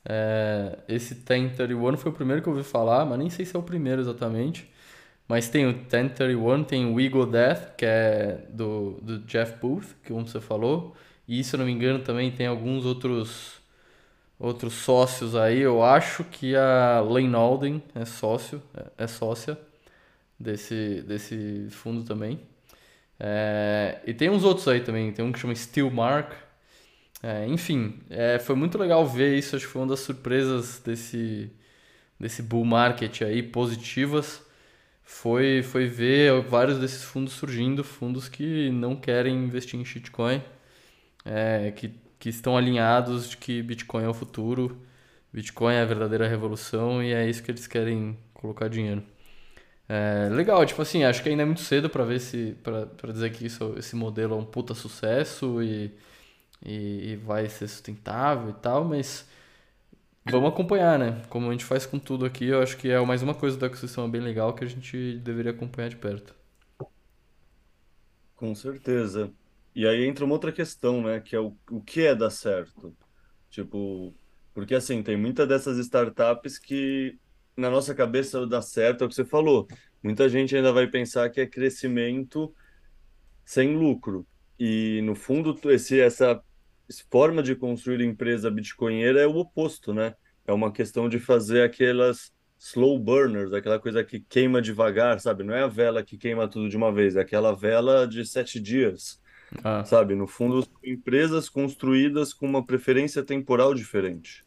É, esse 1031 foi o primeiro que eu ouvi falar, mas nem sei se é o primeiro exatamente. Mas tem o 1031, tem o We Go Death, que é do, do Jeff Booth, que como você falou. E se eu não me engano também tem alguns outros outros sócios aí. Eu acho que a Lane Alden é sócio, é, é sócia desse, desse fundo também. É, e tem uns outros aí também, tem um que chama Steelmark. É, enfim, é, foi muito legal ver isso, acho que foi uma das surpresas desse, desse bull market aí, positivas, foi, foi ver vários desses fundos surgindo, fundos que não querem investir em shitcoin, é, que, que estão alinhados de que Bitcoin é o futuro, Bitcoin é a verdadeira revolução e é isso que eles querem colocar dinheiro. É, legal, tipo assim, acho que ainda é muito cedo para ver se, para dizer que isso, esse modelo é um puta sucesso e, e, e vai ser sustentável e tal, mas vamos acompanhar, né? Como a gente faz com tudo aqui, eu acho que é mais uma coisa do ecossistema bem legal que a gente deveria acompanhar de perto. Com certeza. E aí entra uma outra questão, né? Que é o, o que é dar certo? Tipo, porque assim, tem muitas dessas startups que na nossa cabeça dá certo, é o que você falou. Muita gente ainda vai pensar que é crescimento sem lucro. E no fundo, esse, essa forma de construir empresa bitcoinheira é o oposto, né? É uma questão de fazer aquelas slow burners, aquela coisa que queima devagar, sabe? Não é a vela que queima tudo de uma vez, é aquela vela de sete dias. Ah, sabe? No fundo, empresas construídas com uma preferência temporal diferente.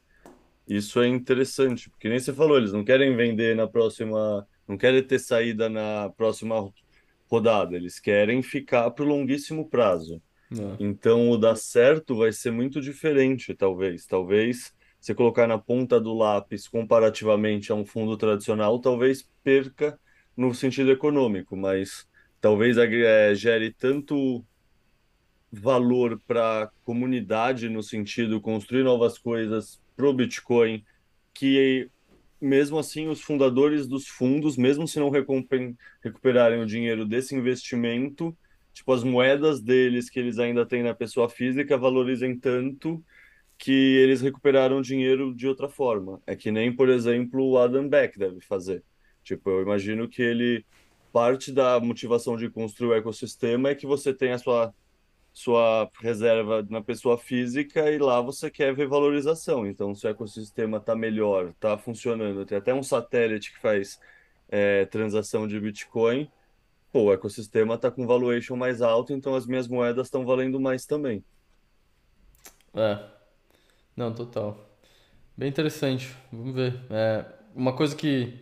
Isso é interessante, porque nem você falou, eles não querem vender na próxima, não querem ter saída na próxima rodada, eles querem ficar para o longuíssimo prazo. ah, Então, o dar certo vai ser muito diferente, talvez. Talvez você colocar na ponta do lápis comparativamente a um fundo tradicional, talvez perca no sentido econômico, mas talvez eh, gere tanto valor para a comunidade no sentido construir novas coisas pro Bitcoin, que mesmo assim os fundadores dos fundos, mesmo se não recuperarem o dinheiro desse investimento, tipo as moedas deles que eles ainda têm na pessoa física valorizem tanto que eles recuperaram dinheiro de outra forma. É que nem, por exemplo, o Adam Beck deve fazer. Tipo, eu imagino que ele parte da motivação de construir o ecossistema é que você tem a sua sua reserva na pessoa física e lá você quer ver valorização. Então, se o ecossistema está melhor, está funcionando, tem até um satélite que faz é, transação de Bitcoin, pô, o ecossistema está com valuation mais alto, então as minhas moedas estão valendo mais também. é. Não, total. Bem interessante. Vamos ver. É, uma coisa que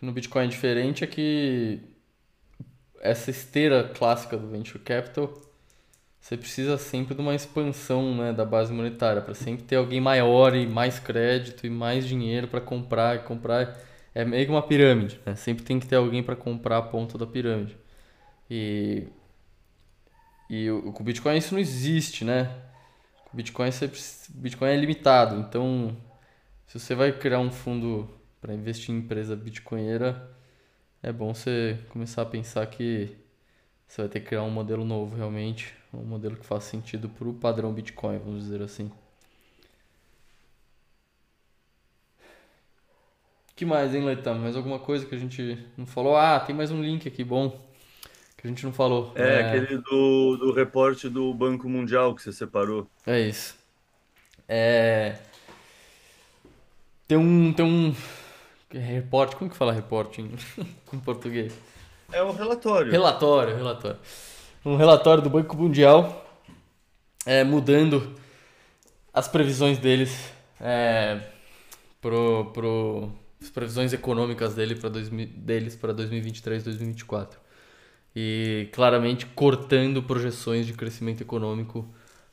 no Bitcoin é diferente é que essa esteira clássica do Venture Capital, você precisa sempre de uma expansão, né, da base monetária, para sempre ter alguém maior e mais crédito e mais dinheiro para comprar e comprar. É meio que uma pirâmide, né? Sempre tem que ter alguém para comprar a ponta da pirâmide. E, e o, com o Bitcoin isso não existe, né? O Bitcoin, você, Bitcoin é limitado, então se você vai criar um fundo para investir em empresa bitcoinheira, é bom você começar a pensar que você vai ter que criar um modelo novo realmente, um modelo que faça sentido para o padrão Bitcoin, vamos dizer assim. que mais, hein, Leitão? Mais alguma coisa que a gente não falou? Ah, tem mais um link aqui bom que a gente não falou. É É, aquele do, do reporte do Banco Mundial que você separou. é isso. É, tem um, tem um reporte, como que fala reporte em, em português? É um relatório. Relatório, relatório. Um relatório do Banco Mundial é, mudando as previsões deles é, pro, pro, as previsões econômicas dele pra 2000 deles para 2023 2024. E claramente cortando projeções de crescimento econômico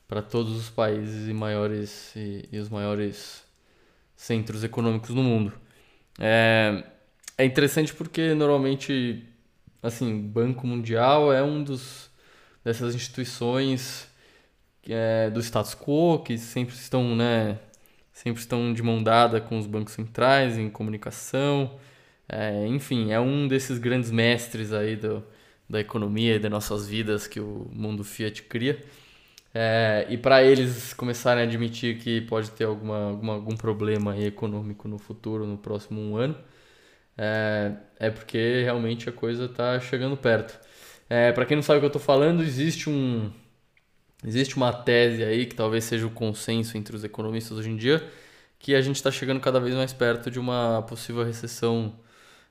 para todos os países e maiores e, e os maiores centros econômicos no mundo. É, é interessante porque normalmente assim, Banco Mundial é um dos dessas instituições é, do status quo que sempre estão, né, sempre estão de mão dada com os bancos centrais em comunicação. É, enfim, é um desses grandes mestres aí do, da economia e das nossas vidas que o mundo Fiat cria. É, e para eles começarem a admitir que pode ter alguma, alguma, algum problema econômico no futuro, no próximo um ano, é, é porque realmente a coisa está chegando perto. É, para quem não sabe o que eu estou falando, existe um, existe uma tese aí que talvez seja o consenso entre os economistas hoje em dia, que a gente está chegando cada vez mais perto de uma possível recessão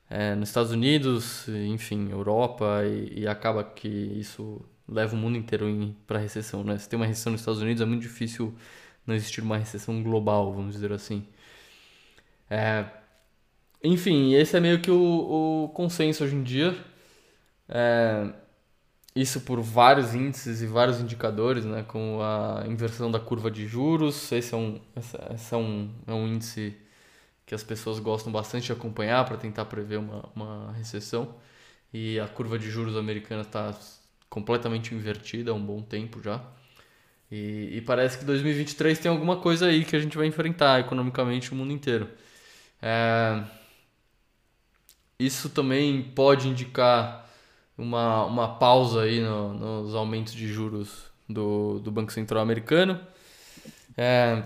é, nos Estados Unidos, enfim, Europa, e, e acaba que isso leva o mundo inteiro para recessão, né? Se tem uma recessão nos Estados Unidos, é muito difícil não existir uma recessão global, vamos dizer assim. É, enfim, esse é meio que o, o consenso hoje em dia. É, isso por vários índices e vários indicadores, né? Como a inversão da curva de juros. Esse é um, esse é um, é um índice que as pessoas gostam bastante de acompanhar para tentar prever uma, uma recessão. E a curva de juros americana está completamente invertida há um bom tempo já. E, e parece que 2023 tem alguma coisa aí que a gente vai enfrentar economicamente o mundo inteiro. É, isso também pode indicar uma, uma pausa aí no- nos aumentos de juros do, do Banco Central americano. É,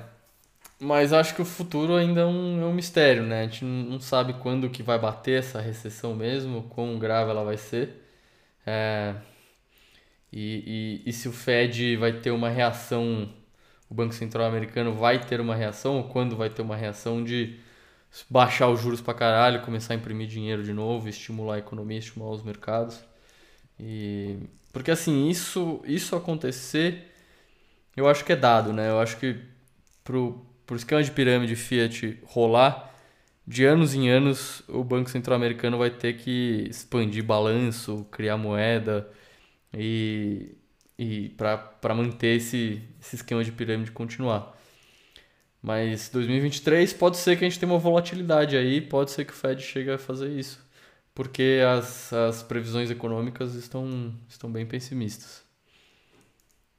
mas acho que o futuro ainda é um, é um mistério, né? A gente não sabe quando que vai bater essa recessão mesmo, quão grave ela vai ser. É, e, e, e se o Fed vai ter uma reação, o Banco Central americano vai ter uma reação, ou quando vai ter uma reação de baixar os juros pra caralho, começar a imprimir dinheiro de novo, estimular a economia, estimular os mercados. E, Porque assim, isso, isso acontecer, eu acho que é dado, né? Eu acho que pro, pro esquema de pirâmide Fiat rolar, de anos em anos o Banco Central Americano vai ter que expandir balanço, criar moeda e, e para manter esse, esse esquema de pirâmide continuar. Mas 2023 pode ser que a gente tenha uma volatilidade aí, pode ser que o Fed chegue a fazer isso, porque as, as previsões econômicas estão, estão bem pessimistas.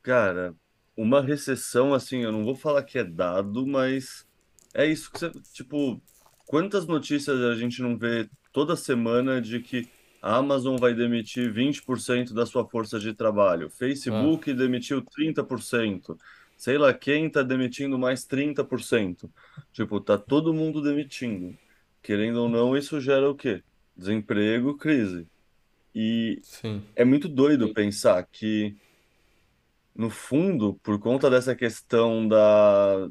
Cara, uma recessão, assim, eu não vou falar que é dado, mas é isso que você, tipo, quantas notícias a gente não vê toda semana de que a Amazon vai demitir 20% da sua força de trabalho, Ah, Facebook demitiu 30%, sei lá quem está demitindo mais 30%. Tipo, tá todo mundo demitindo. Querendo ou não, isso gera o quê? Desemprego, crise. E sim, é muito doido pensar que, no fundo, por conta dessa questão da.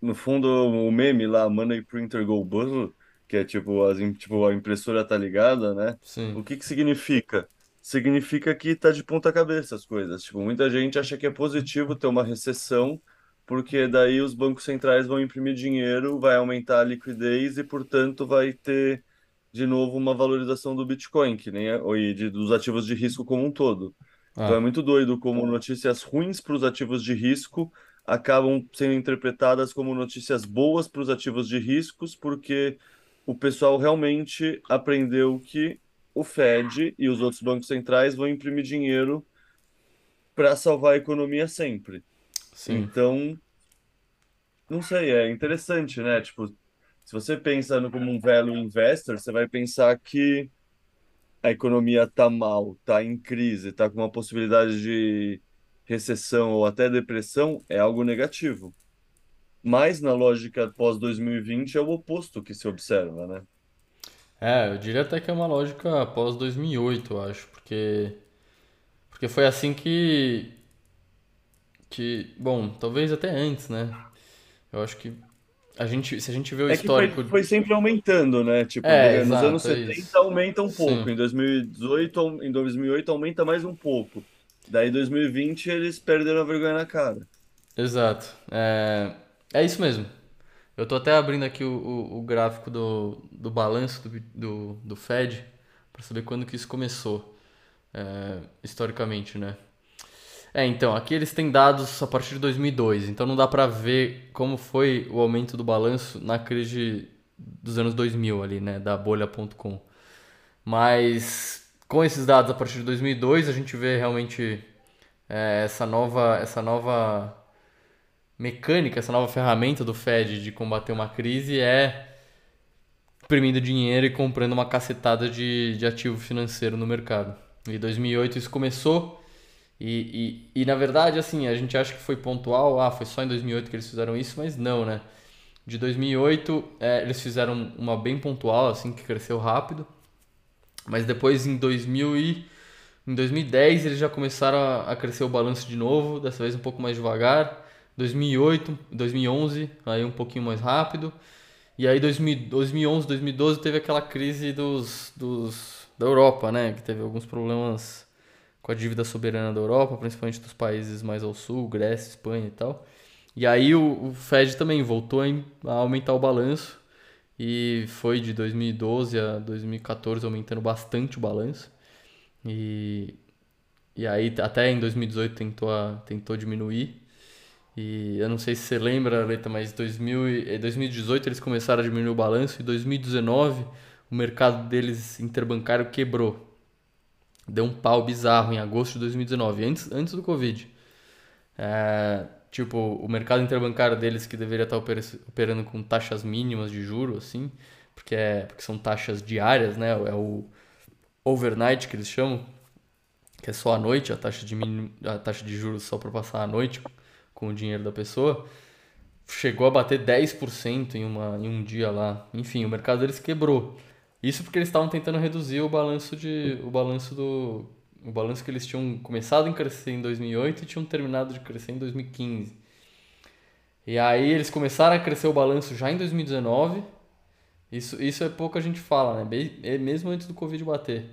No fundo, o meme lá, Money Printer Go Buzz, que é tipo, as, tipo, a impressora tá ligada, né? sim. O que que significa? Significa que tá de ponta cabeça as coisas. Tipo, muita gente acha que é positivo ter uma recessão, porque daí os bancos centrais vão imprimir dinheiro, vai aumentar a liquidez e, portanto, vai ter de novo uma valorização do Bitcoin, que nem é, e de, dos ativos de risco como um todo. Então é Ah, muito doido como notícias ruins para os ativos de risco acabam sendo interpretadas como notícias boas para os ativos de riscos, porque o pessoal realmente aprendeu que o Fed e os outros bancos centrais vão imprimir dinheiro para salvar a economia sempre. sim. Então, não sei, é interessante, né? Tipo, se você pensa no, como um value investor, você vai pensar que a economia tá mal, tá em crise, tá com uma possibilidade de recessão ou até depressão, é algo negativo. Mas na lógica pós 2020 é o oposto que se observa, né? É, eu diria até que é uma lógica pós 2008, eu acho, porque porque foi assim que que, bom, talvez até antes, né? Eu acho que a gente, se a gente vê o É que foi, histórico, foi sempre aumentando, né? Tipo, é, nos anos exato, é 70 isso. aumenta um Sim, pouco, em 2018, au- em 2008 aumenta mais um pouco. Daí 2020 eles perderam a vergonha na cara. exato. É, é isso mesmo. Eu tô até abrindo aqui o, o, o gráfico do, do balanço do, do, do Fed para saber quando que isso começou, é, historicamente, né? É, então, aqui eles têm dados a partir de 2002, então não dá pra ver como foi o aumento do balanço na crise dos anos 2000 ali, né, da bolha.com. Mas com esses dados a partir de 2002, a gente vê realmente é, essa nova, essa nova mecânica, essa nova ferramenta do Fed de combater uma crise é imprimindo dinheiro e comprando uma cacetada de, de ativo financeiro no mercado. Em 2008 isso começou e, e, e na verdade assim a gente acha que foi pontual, ah, foi só em 2008 que eles fizeram isso, mas não, né? De 2008 é, eles fizeram uma bem pontual, assim, que cresceu rápido, mas depois em 2000 e em 2010 eles já começaram a, a crescer o balanço de novo, dessa vez um pouco mais devagar. 2008, 2011, aí um pouquinho mais rápido. E aí 2000, 2011, 2012 teve aquela crise dos, dos da Europa, né, que teve alguns problemas com a dívida soberana da Europa, principalmente dos países mais ao sul, Grécia, Espanha e tal. E aí o, o Fed também voltou a, em- aumentar o balanço e foi de 2012 a 2014 aumentando bastante o balanço. E, e aí até em 2018 tentou, a- tentou diminuir. E eu não sei se você lembra, Leta, mas 2000, e- eh, 2018 eles começaram a diminuir o balanço e 2019 o mercado deles interbancário quebrou. Deu um pau bizarro em agosto de 2019, antes, antes do Covid. É, tipo, o mercado interbancário deles que deveria estar opera- operando com taxas mínimas de juro, assim, porque, é, porque são taxas diárias, né? É o overnight que eles chamam, que é só à noite, a taxa de, mínimo, a taxa de juros só para passar a noite com o dinheiro da pessoa. Chegou a bater 10% em, uma, em um dia lá. Enfim, o mercado deles quebrou. Isso porque eles estavam tentando reduzir o balanço de o balanço do o balanço que eles tinham começado a crescer em 2008 e tinham terminado de crescer em 2015. E quinze. E aí eles começaram a crescer o balanço já em 2019. Isso, isso é pouco a gente fala, né? Bem- é mesmo antes do Covid bater.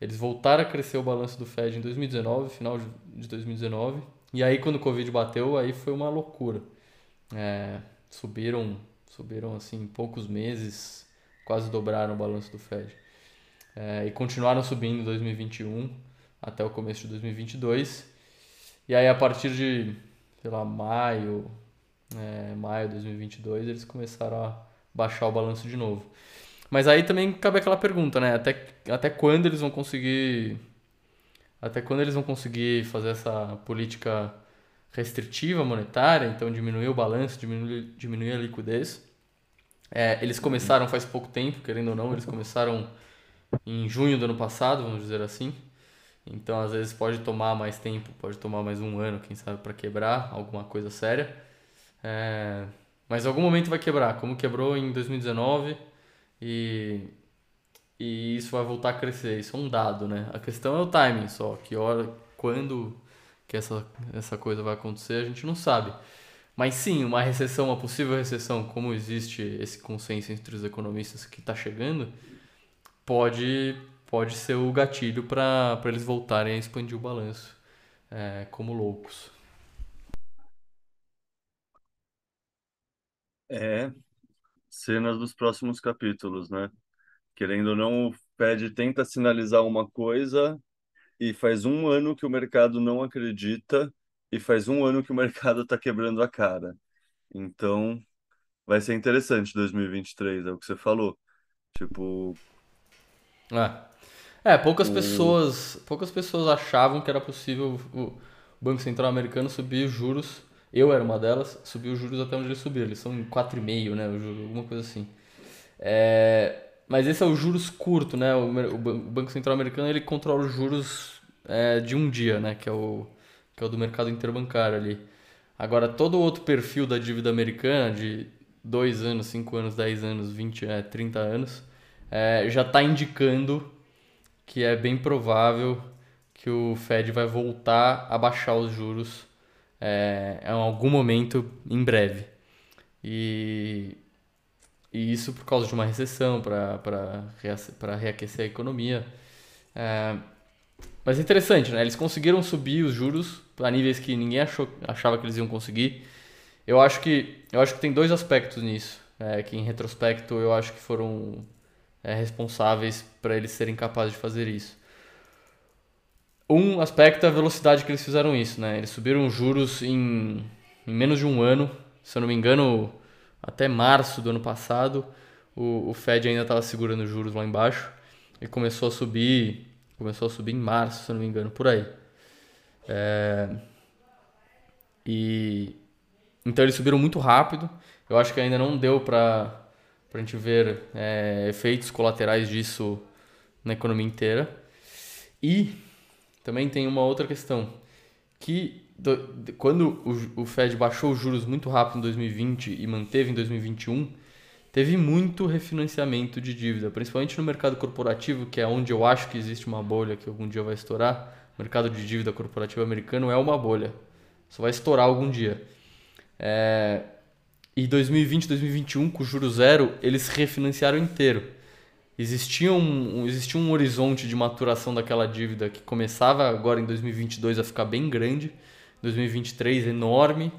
Eles voltaram a crescer o balanço do Fed em 2019, final de 2019. E aí quando o Covid bateu, aí foi uma loucura. É, subiram, subiram assim em poucos meses, quase dobraram o balanço do Fed. É, e continuaram subindo em 2021 até o começo de 2022. E aí a partir de, sei lá, maio, é, maio de 2022, eles começaram a baixar o balanço de novo. Mas aí também cabe aquela pergunta, né? Até, até quando eles vão conseguir. Até quando eles vão conseguir fazer essa política restritiva monetária, então diminuir o balanço, diminuir, diminuir a liquidez. É, eles começaram faz pouco tempo, querendo ou não, eles começaram em junho do ano passado, vamos dizer assim. Então, às vezes pode tomar mais tempo, pode tomar mais um ano, quem sabe, para quebrar alguma coisa séria. É, mas algum momento vai quebrar, como quebrou em 2019 e, e isso vai voltar a crescer. Isso é um dado, né? A questão é o timing só, que hora, quando que essa, essa coisa vai acontecer, a gente não sabe. Mas sim, uma recessão, uma possível recessão, como existe esse consenso entre os economistas que está chegando, pode, pode ser o gatilho para eles voltarem a expandir o balanço é, como loucos. É, cenas dos próximos capítulos, né? Querendo ou não, o Fed tenta sinalizar uma coisa e faz um ano que o mercado não acredita e faz um ano que o mercado está quebrando a cara. Então, vai ser interessante 2023, é o que você falou. Tipo, É, é poucas pessoas, poucas pessoas achavam que era possível o Banco Central americano subir os juros. Eu era uma delas, subir os juros até onde eles subiram. Eles são em 4,5, né, o juro, alguma coisa assim. É, mas esse é o juros curto, né? O, o o Banco Central americano ele controla os juros é, de um dia, né? Que é o que é o do mercado interbancário ali. Agora todo o outro perfil da dívida americana de 2 anos, 5 anos, 10 anos, 20, é, 30 anos, é, já está indicando que é bem provável que o Fed vai voltar a baixar os juros é, em algum momento em breve. E, e isso por causa de uma recessão, para reaquecer a economia. É, mas é interessante, né? Eles conseguiram subir os juros a níveis que ninguém achou, achava que eles iam conseguir. Eu acho que, eu acho que tem dois aspectos nisso, é, que em retrospecto eu acho que foram é, responsáveis para eles serem capazes de fazer isso. Um aspecto é a velocidade que eles fizeram isso, né? Eles subiram os juros em, em menos de um ano, se eu não me engano, até março do ano passado, o, o Fed ainda estava segurando os juros lá embaixo e começou a subir, começou a subir em março, se eu não me engano, por aí. É, e então eles subiram muito rápido. Eu acho que ainda não deu para a gente ver é, efeitos colaterais disso na economia inteira. E também tem uma outra questão, que do- quando o, o Fed baixou os juros muito rápido em 2020 e manteve em 2021, teve muito refinanciamento de dívida, principalmente no mercado corporativo, que é onde eu acho que existe uma bolha que algum dia vai estourar. O mercado de dívida corporativa americano é uma bolha, só vai estourar algum dia. É, e 2020, 2021, com juro zero, eles refinanciaram inteiro. Existia um, existia um horizonte de maturação daquela dívida que começava agora em 2022 a ficar bem grande, 2023 enorme,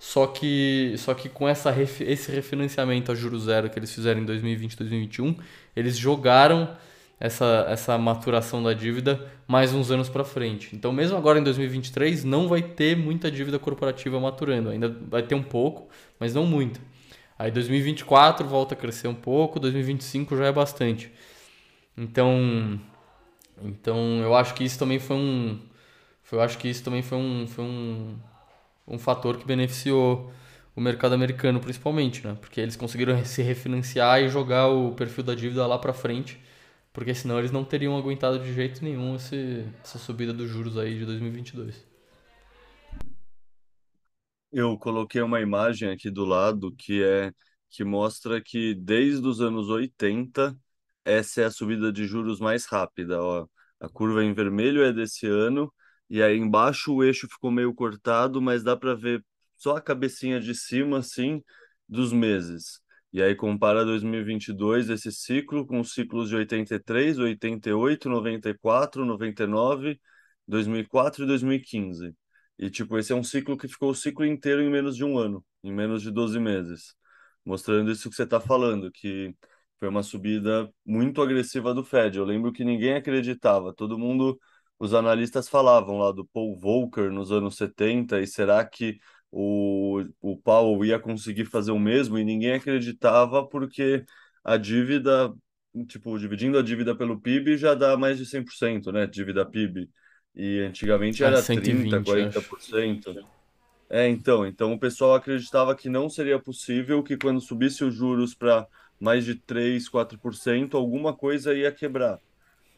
só que, só que com essa, esse refinanciamento a juro zero que eles fizeram em 2020 2021, eles jogaram essa, essa maturação da dívida mais uns anos para frente. Então, mesmo agora em 2023, não vai ter muita dívida corporativa maturando. Ainda vai ter um pouco, mas não muito. Aí 2024 volta a crescer um pouco, 2025 já é bastante. Então, então eu acho que isso também foi um, eu acho que isso também foi um, foi um, um fator que beneficiou o mercado americano principalmente, né? Porque eles conseguiram se refinanciar e jogar o perfil da dívida lá para frente, porque senão eles não teriam aguentado de jeito nenhum esse, essa subida dos juros aí de 2022. Eu coloquei uma imagem aqui do lado que é que mostra que desde os anos 80 essa é a subida de juros mais rápida, ó. A curva em vermelho é desse ano e aí embaixo o eixo ficou meio cortado, mas dá para ver só a cabecinha de cima assim dos meses. E aí compara 2022, esse ciclo, com os ciclos de 83, 88, 94, 99, 2004 e 2015. E, tipo, esse é um ciclo que ficou o ciclo inteiro em menos de um ano, em menos de 12 meses. Mostrando isso que você está falando, que foi uma subida muito agressiva do Fed. Eu lembro que ninguém acreditava, todo mundo, os analistas falavam lá do Paul Volcker nos anos 70, e será que o, o Powell ia conseguir fazer o mesmo? E ninguém acreditava porque a dívida, tipo, dividindo a dívida pelo PIB já dá mais de 100%, né? Dívida PIB. E antigamente Ah, era 120, 30, acho. 40%. É, então, então o pessoal acreditava que não seria possível, que quando subisse os juros para mais de 3, 4%, alguma coisa ia quebrar.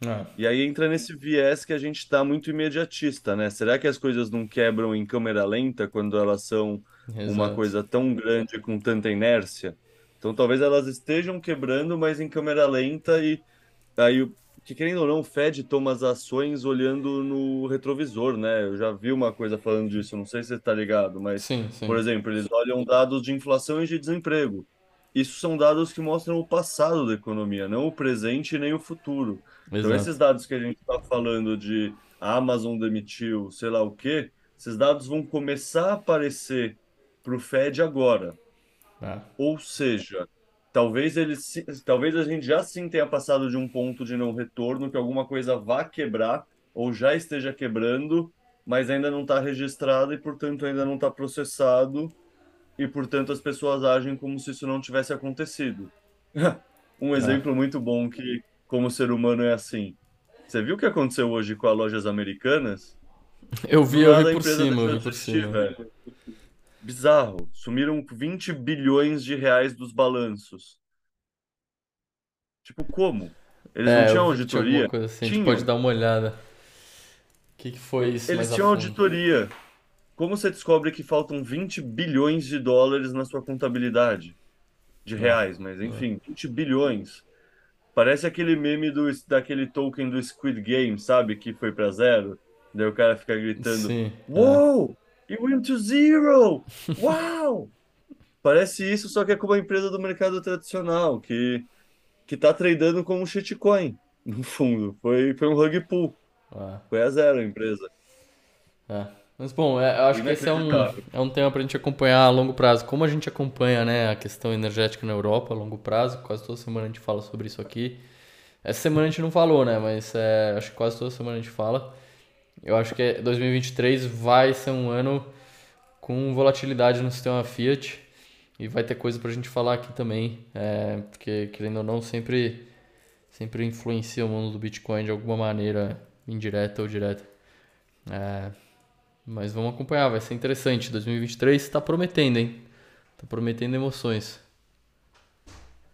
Ah, E aí entra nesse viés que a gente está muito imediatista, né? Será que as coisas não quebram em câmera lenta quando elas são uma exato. coisa tão grande com tanta inércia? Então talvez elas estejam quebrando, mas em câmera lenta e aí, que querendo ou não, o Fed toma as ações olhando no retrovisor, né? Eu já vi uma coisa falando disso, não sei se você está ligado, mas, Sim, por sim. exemplo, eles olham dados de inflação e de desemprego. Isso são dados que mostram o passado da economia, não o presente nem o futuro. Então, esses Exato. dados que a gente está falando de a Amazon demitiu, sei lá o quê, esses dados vão começar a aparecer para o Fed agora. Ah, Ou seja, talvez eles, talvez a gente já sim tenha passado de um ponto de não retorno, que alguma coisa vá quebrar ou já esteja quebrando, mas ainda não está registrado e, portanto, ainda não está processado e, portanto, as pessoas agem como se isso não tivesse acontecido. Um ah. exemplo muito bom que, como ser humano, é assim. Você viu o que aconteceu hoje com as lojas americanas? Eu vi, eu vi por cima, eu vi por cima. velho. Bizarro. Sumiram 20 bilhões de reais dos balanços. Tipo, como? Eles não É, eu tinham tinha auditoria? coisa assim, a gente pode dar uma olhada. O que que foi isso Eles a tinham auditoria. Como você descobre que faltam 20 bilhões de dólares na sua contabilidade? De Ah, reais, mas ah. enfim, 20 bilhões. Parece aquele meme do, daquele token do Squid Game, sabe? Que foi para zero. Daí o cara fica gritando: Sim, é. Wow! It went to zero! Wow! Parece isso, só que é com uma empresa do mercado tradicional, que, que tá tradando como shitcoin, no fundo. Foi, foi um rug pull. Ah, Foi a zero a empresa. é. Mas bom, é, eu acho que esse é um, é um tema pra gente acompanhar a longo prazo. Como a gente acompanha, né, a questão energética na Europa a longo prazo, quase toda semana a gente fala sobre isso aqui. Essa semana a gente não falou, né, mas é, acho que quase toda semana a gente fala. Eu acho que 2023 vai ser um ano com volatilidade no sistema Fiat e vai ter coisa pra gente falar aqui também, é, porque querendo ou não sempre sempre influencia o mundo do Bitcoin de alguma maneira, indireta ou direta. É, mas vamos acompanhar, vai ser interessante. 2023 está prometendo, hein? Tá prometendo emoções.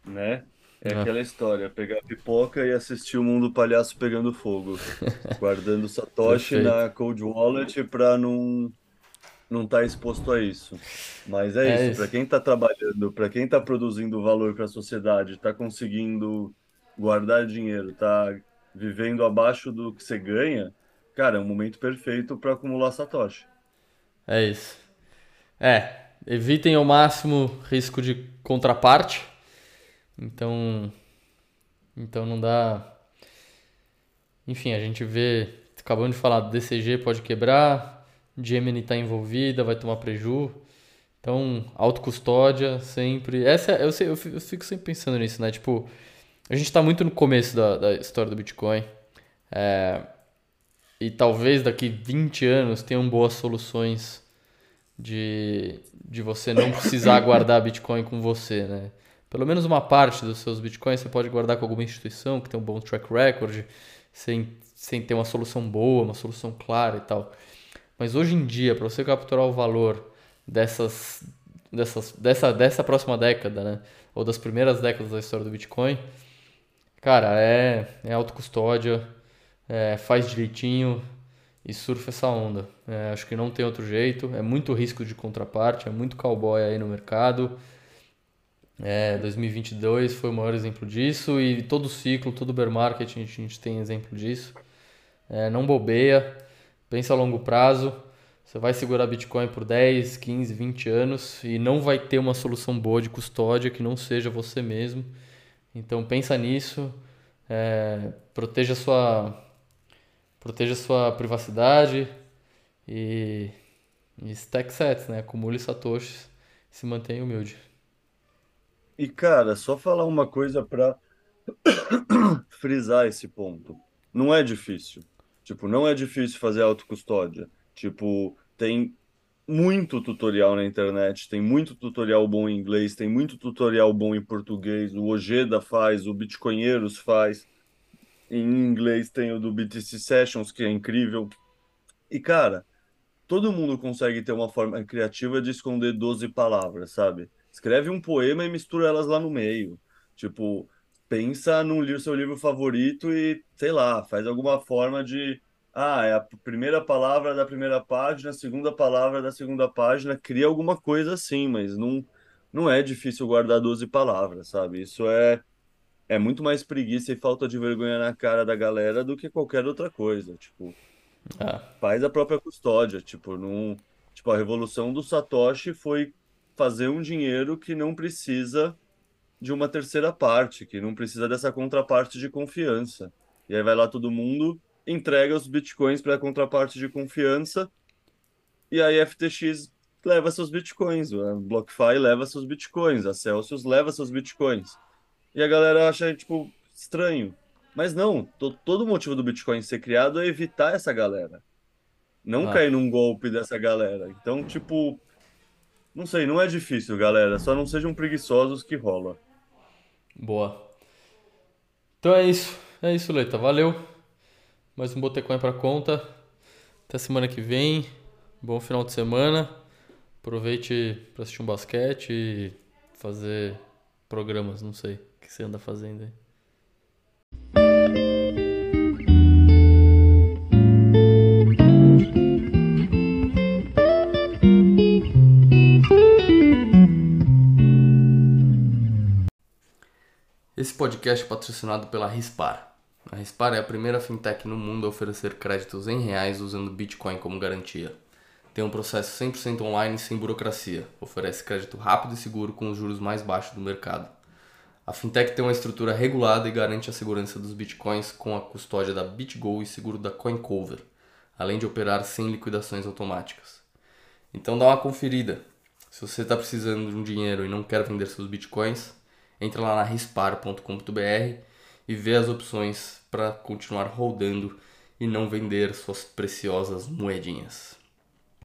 Né? É É, aquela história, pegar pipoca e assistir o mundo palhaço pegando fogo, guardando Satoshi perfeito. na cold wallet para não não estar exposto a isso. Mas é É isso, para isso. quem está trabalhando, para quem está produzindo valor para a sociedade, está conseguindo guardar dinheiro, está vivendo abaixo do que você ganha, cara, é um momento perfeito para acumular Satoshi. É isso. É, evitem ao máximo risco de contraparte. Então, então não dá. Enfim, a gente vê, acabamos de falar, DCG pode quebrar, Gemini está envolvida, vai tomar preju. Então, autocustódia sempre. Essa é- eu, sei- eu fico sempre pensando nisso, né? Tipo, a gente tá muito no começo da, da história do Bitcoin. E talvez daqui 20 anos tenham boas soluções de, de você não precisar guardar Bitcoin com você, né? Pelo menos uma parte dos seus Bitcoins você pode guardar com alguma instituição que tem um bom track record, sem, sem ter uma solução boa, uma solução clara e tal. Mas hoje em dia, para você capturar o valor dessas, dessas, dessa, dessa próxima década, né? Ou das primeiras décadas da história do Bitcoin, cara, é, é autocustódia, é, faz direitinho e surfa essa onda. É, acho que não tem outro jeito. É muito risco de contraparte, é muito cowboy aí no mercado. É, 2022 foi o maior exemplo disso e todo ciclo, todo bear market a gente, a gente tem exemplo disso. É, não bobeia, pensa a longo prazo. Você vai segurar Bitcoin por 10, 15, 20 anos e não vai ter uma solução boa de custódia que não seja você mesmo. Então pensa nisso, é, proteja sua proteja sua privacidade e, e stack sets, né? Acumule satoshis e se mantenha humilde. E cara, só falar uma coisa para frisar esse ponto. Não é difícil. Tipo, não é difícil fazer autocustódia. Tipo, tem muito tutorial na internet, tem muito tutorial bom em inglês, tem muito tutorial bom em português, o Ojeda faz, o Bitcoinheiros faz. Em inglês tem o do BTC Sessions, que é incrível. E, cara, todo mundo consegue ter uma forma criativa de esconder 12 palavras, sabe? Escreve um poema e mistura elas lá no meio. Tipo, pensa no seu livro favorito e, sei lá, faz alguma forma de ah, é a primeira palavra da primeira página, a segunda palavra da segunda página, cria alguma coisa assim, mas não, não é difícil guardar 12 palavras, sabe? Isso é, é muito mais preguiça e falta de vergonha na cara da galera do que qualquer outra coisa. Tipo, Ah, faz a própria custódia. Tipo, não, tipo, a revolução do Satoshi foi fazer um dinheiro que não precisa de uma terceira parte, que não precisa dessa contraparte de confiança. E aí vai lá todo mundo entrega os bitcoins para a contraparte de confiança e aí a FTX leva seus bitcoins, a BlockFi leva seus bitcoins, a Celsius leva seus bitcoins. E a galera acha, tipo, estranho. Mas não, to todo o motivo do Bitcoin ser criado é evitar essa galera. Não Ah. cair num golpe dessa galera. Então, tipo, não sei, não é difícil, galera. Só não sejam preguiçosos que rola. boa. Então é isso. É isso, Leita. Valeu. Mais um Botecoin pra conta. Até semana que vem. Bom final de semana. Aproveite pra assistir um basquete e fazer programas, não sei. Que você anda fazendo aí? Esse podcast é patrocinado pela Rispar. A Rispar é a primeira fintech no mundo a oferecer créditos em reais usando Bitcoin como garantia. Tem um processo 100% online sem burocracia. Oferece crédito rápido e seguro com os juros mais baixos do mercado. A fintech tem uma estrutura regulada e garante a segurança dos bitcoins com a custódia da BitGo e seguro da CoinCover, além de operar sem liquidações automáticas. Então dá uma conferida. Se você está precisando de um dinheiro e não quer vender seus bitcoins, entra lá na rispar.com.br e vê as opções para continuar rodando e não vender suas preciosas moedinhas.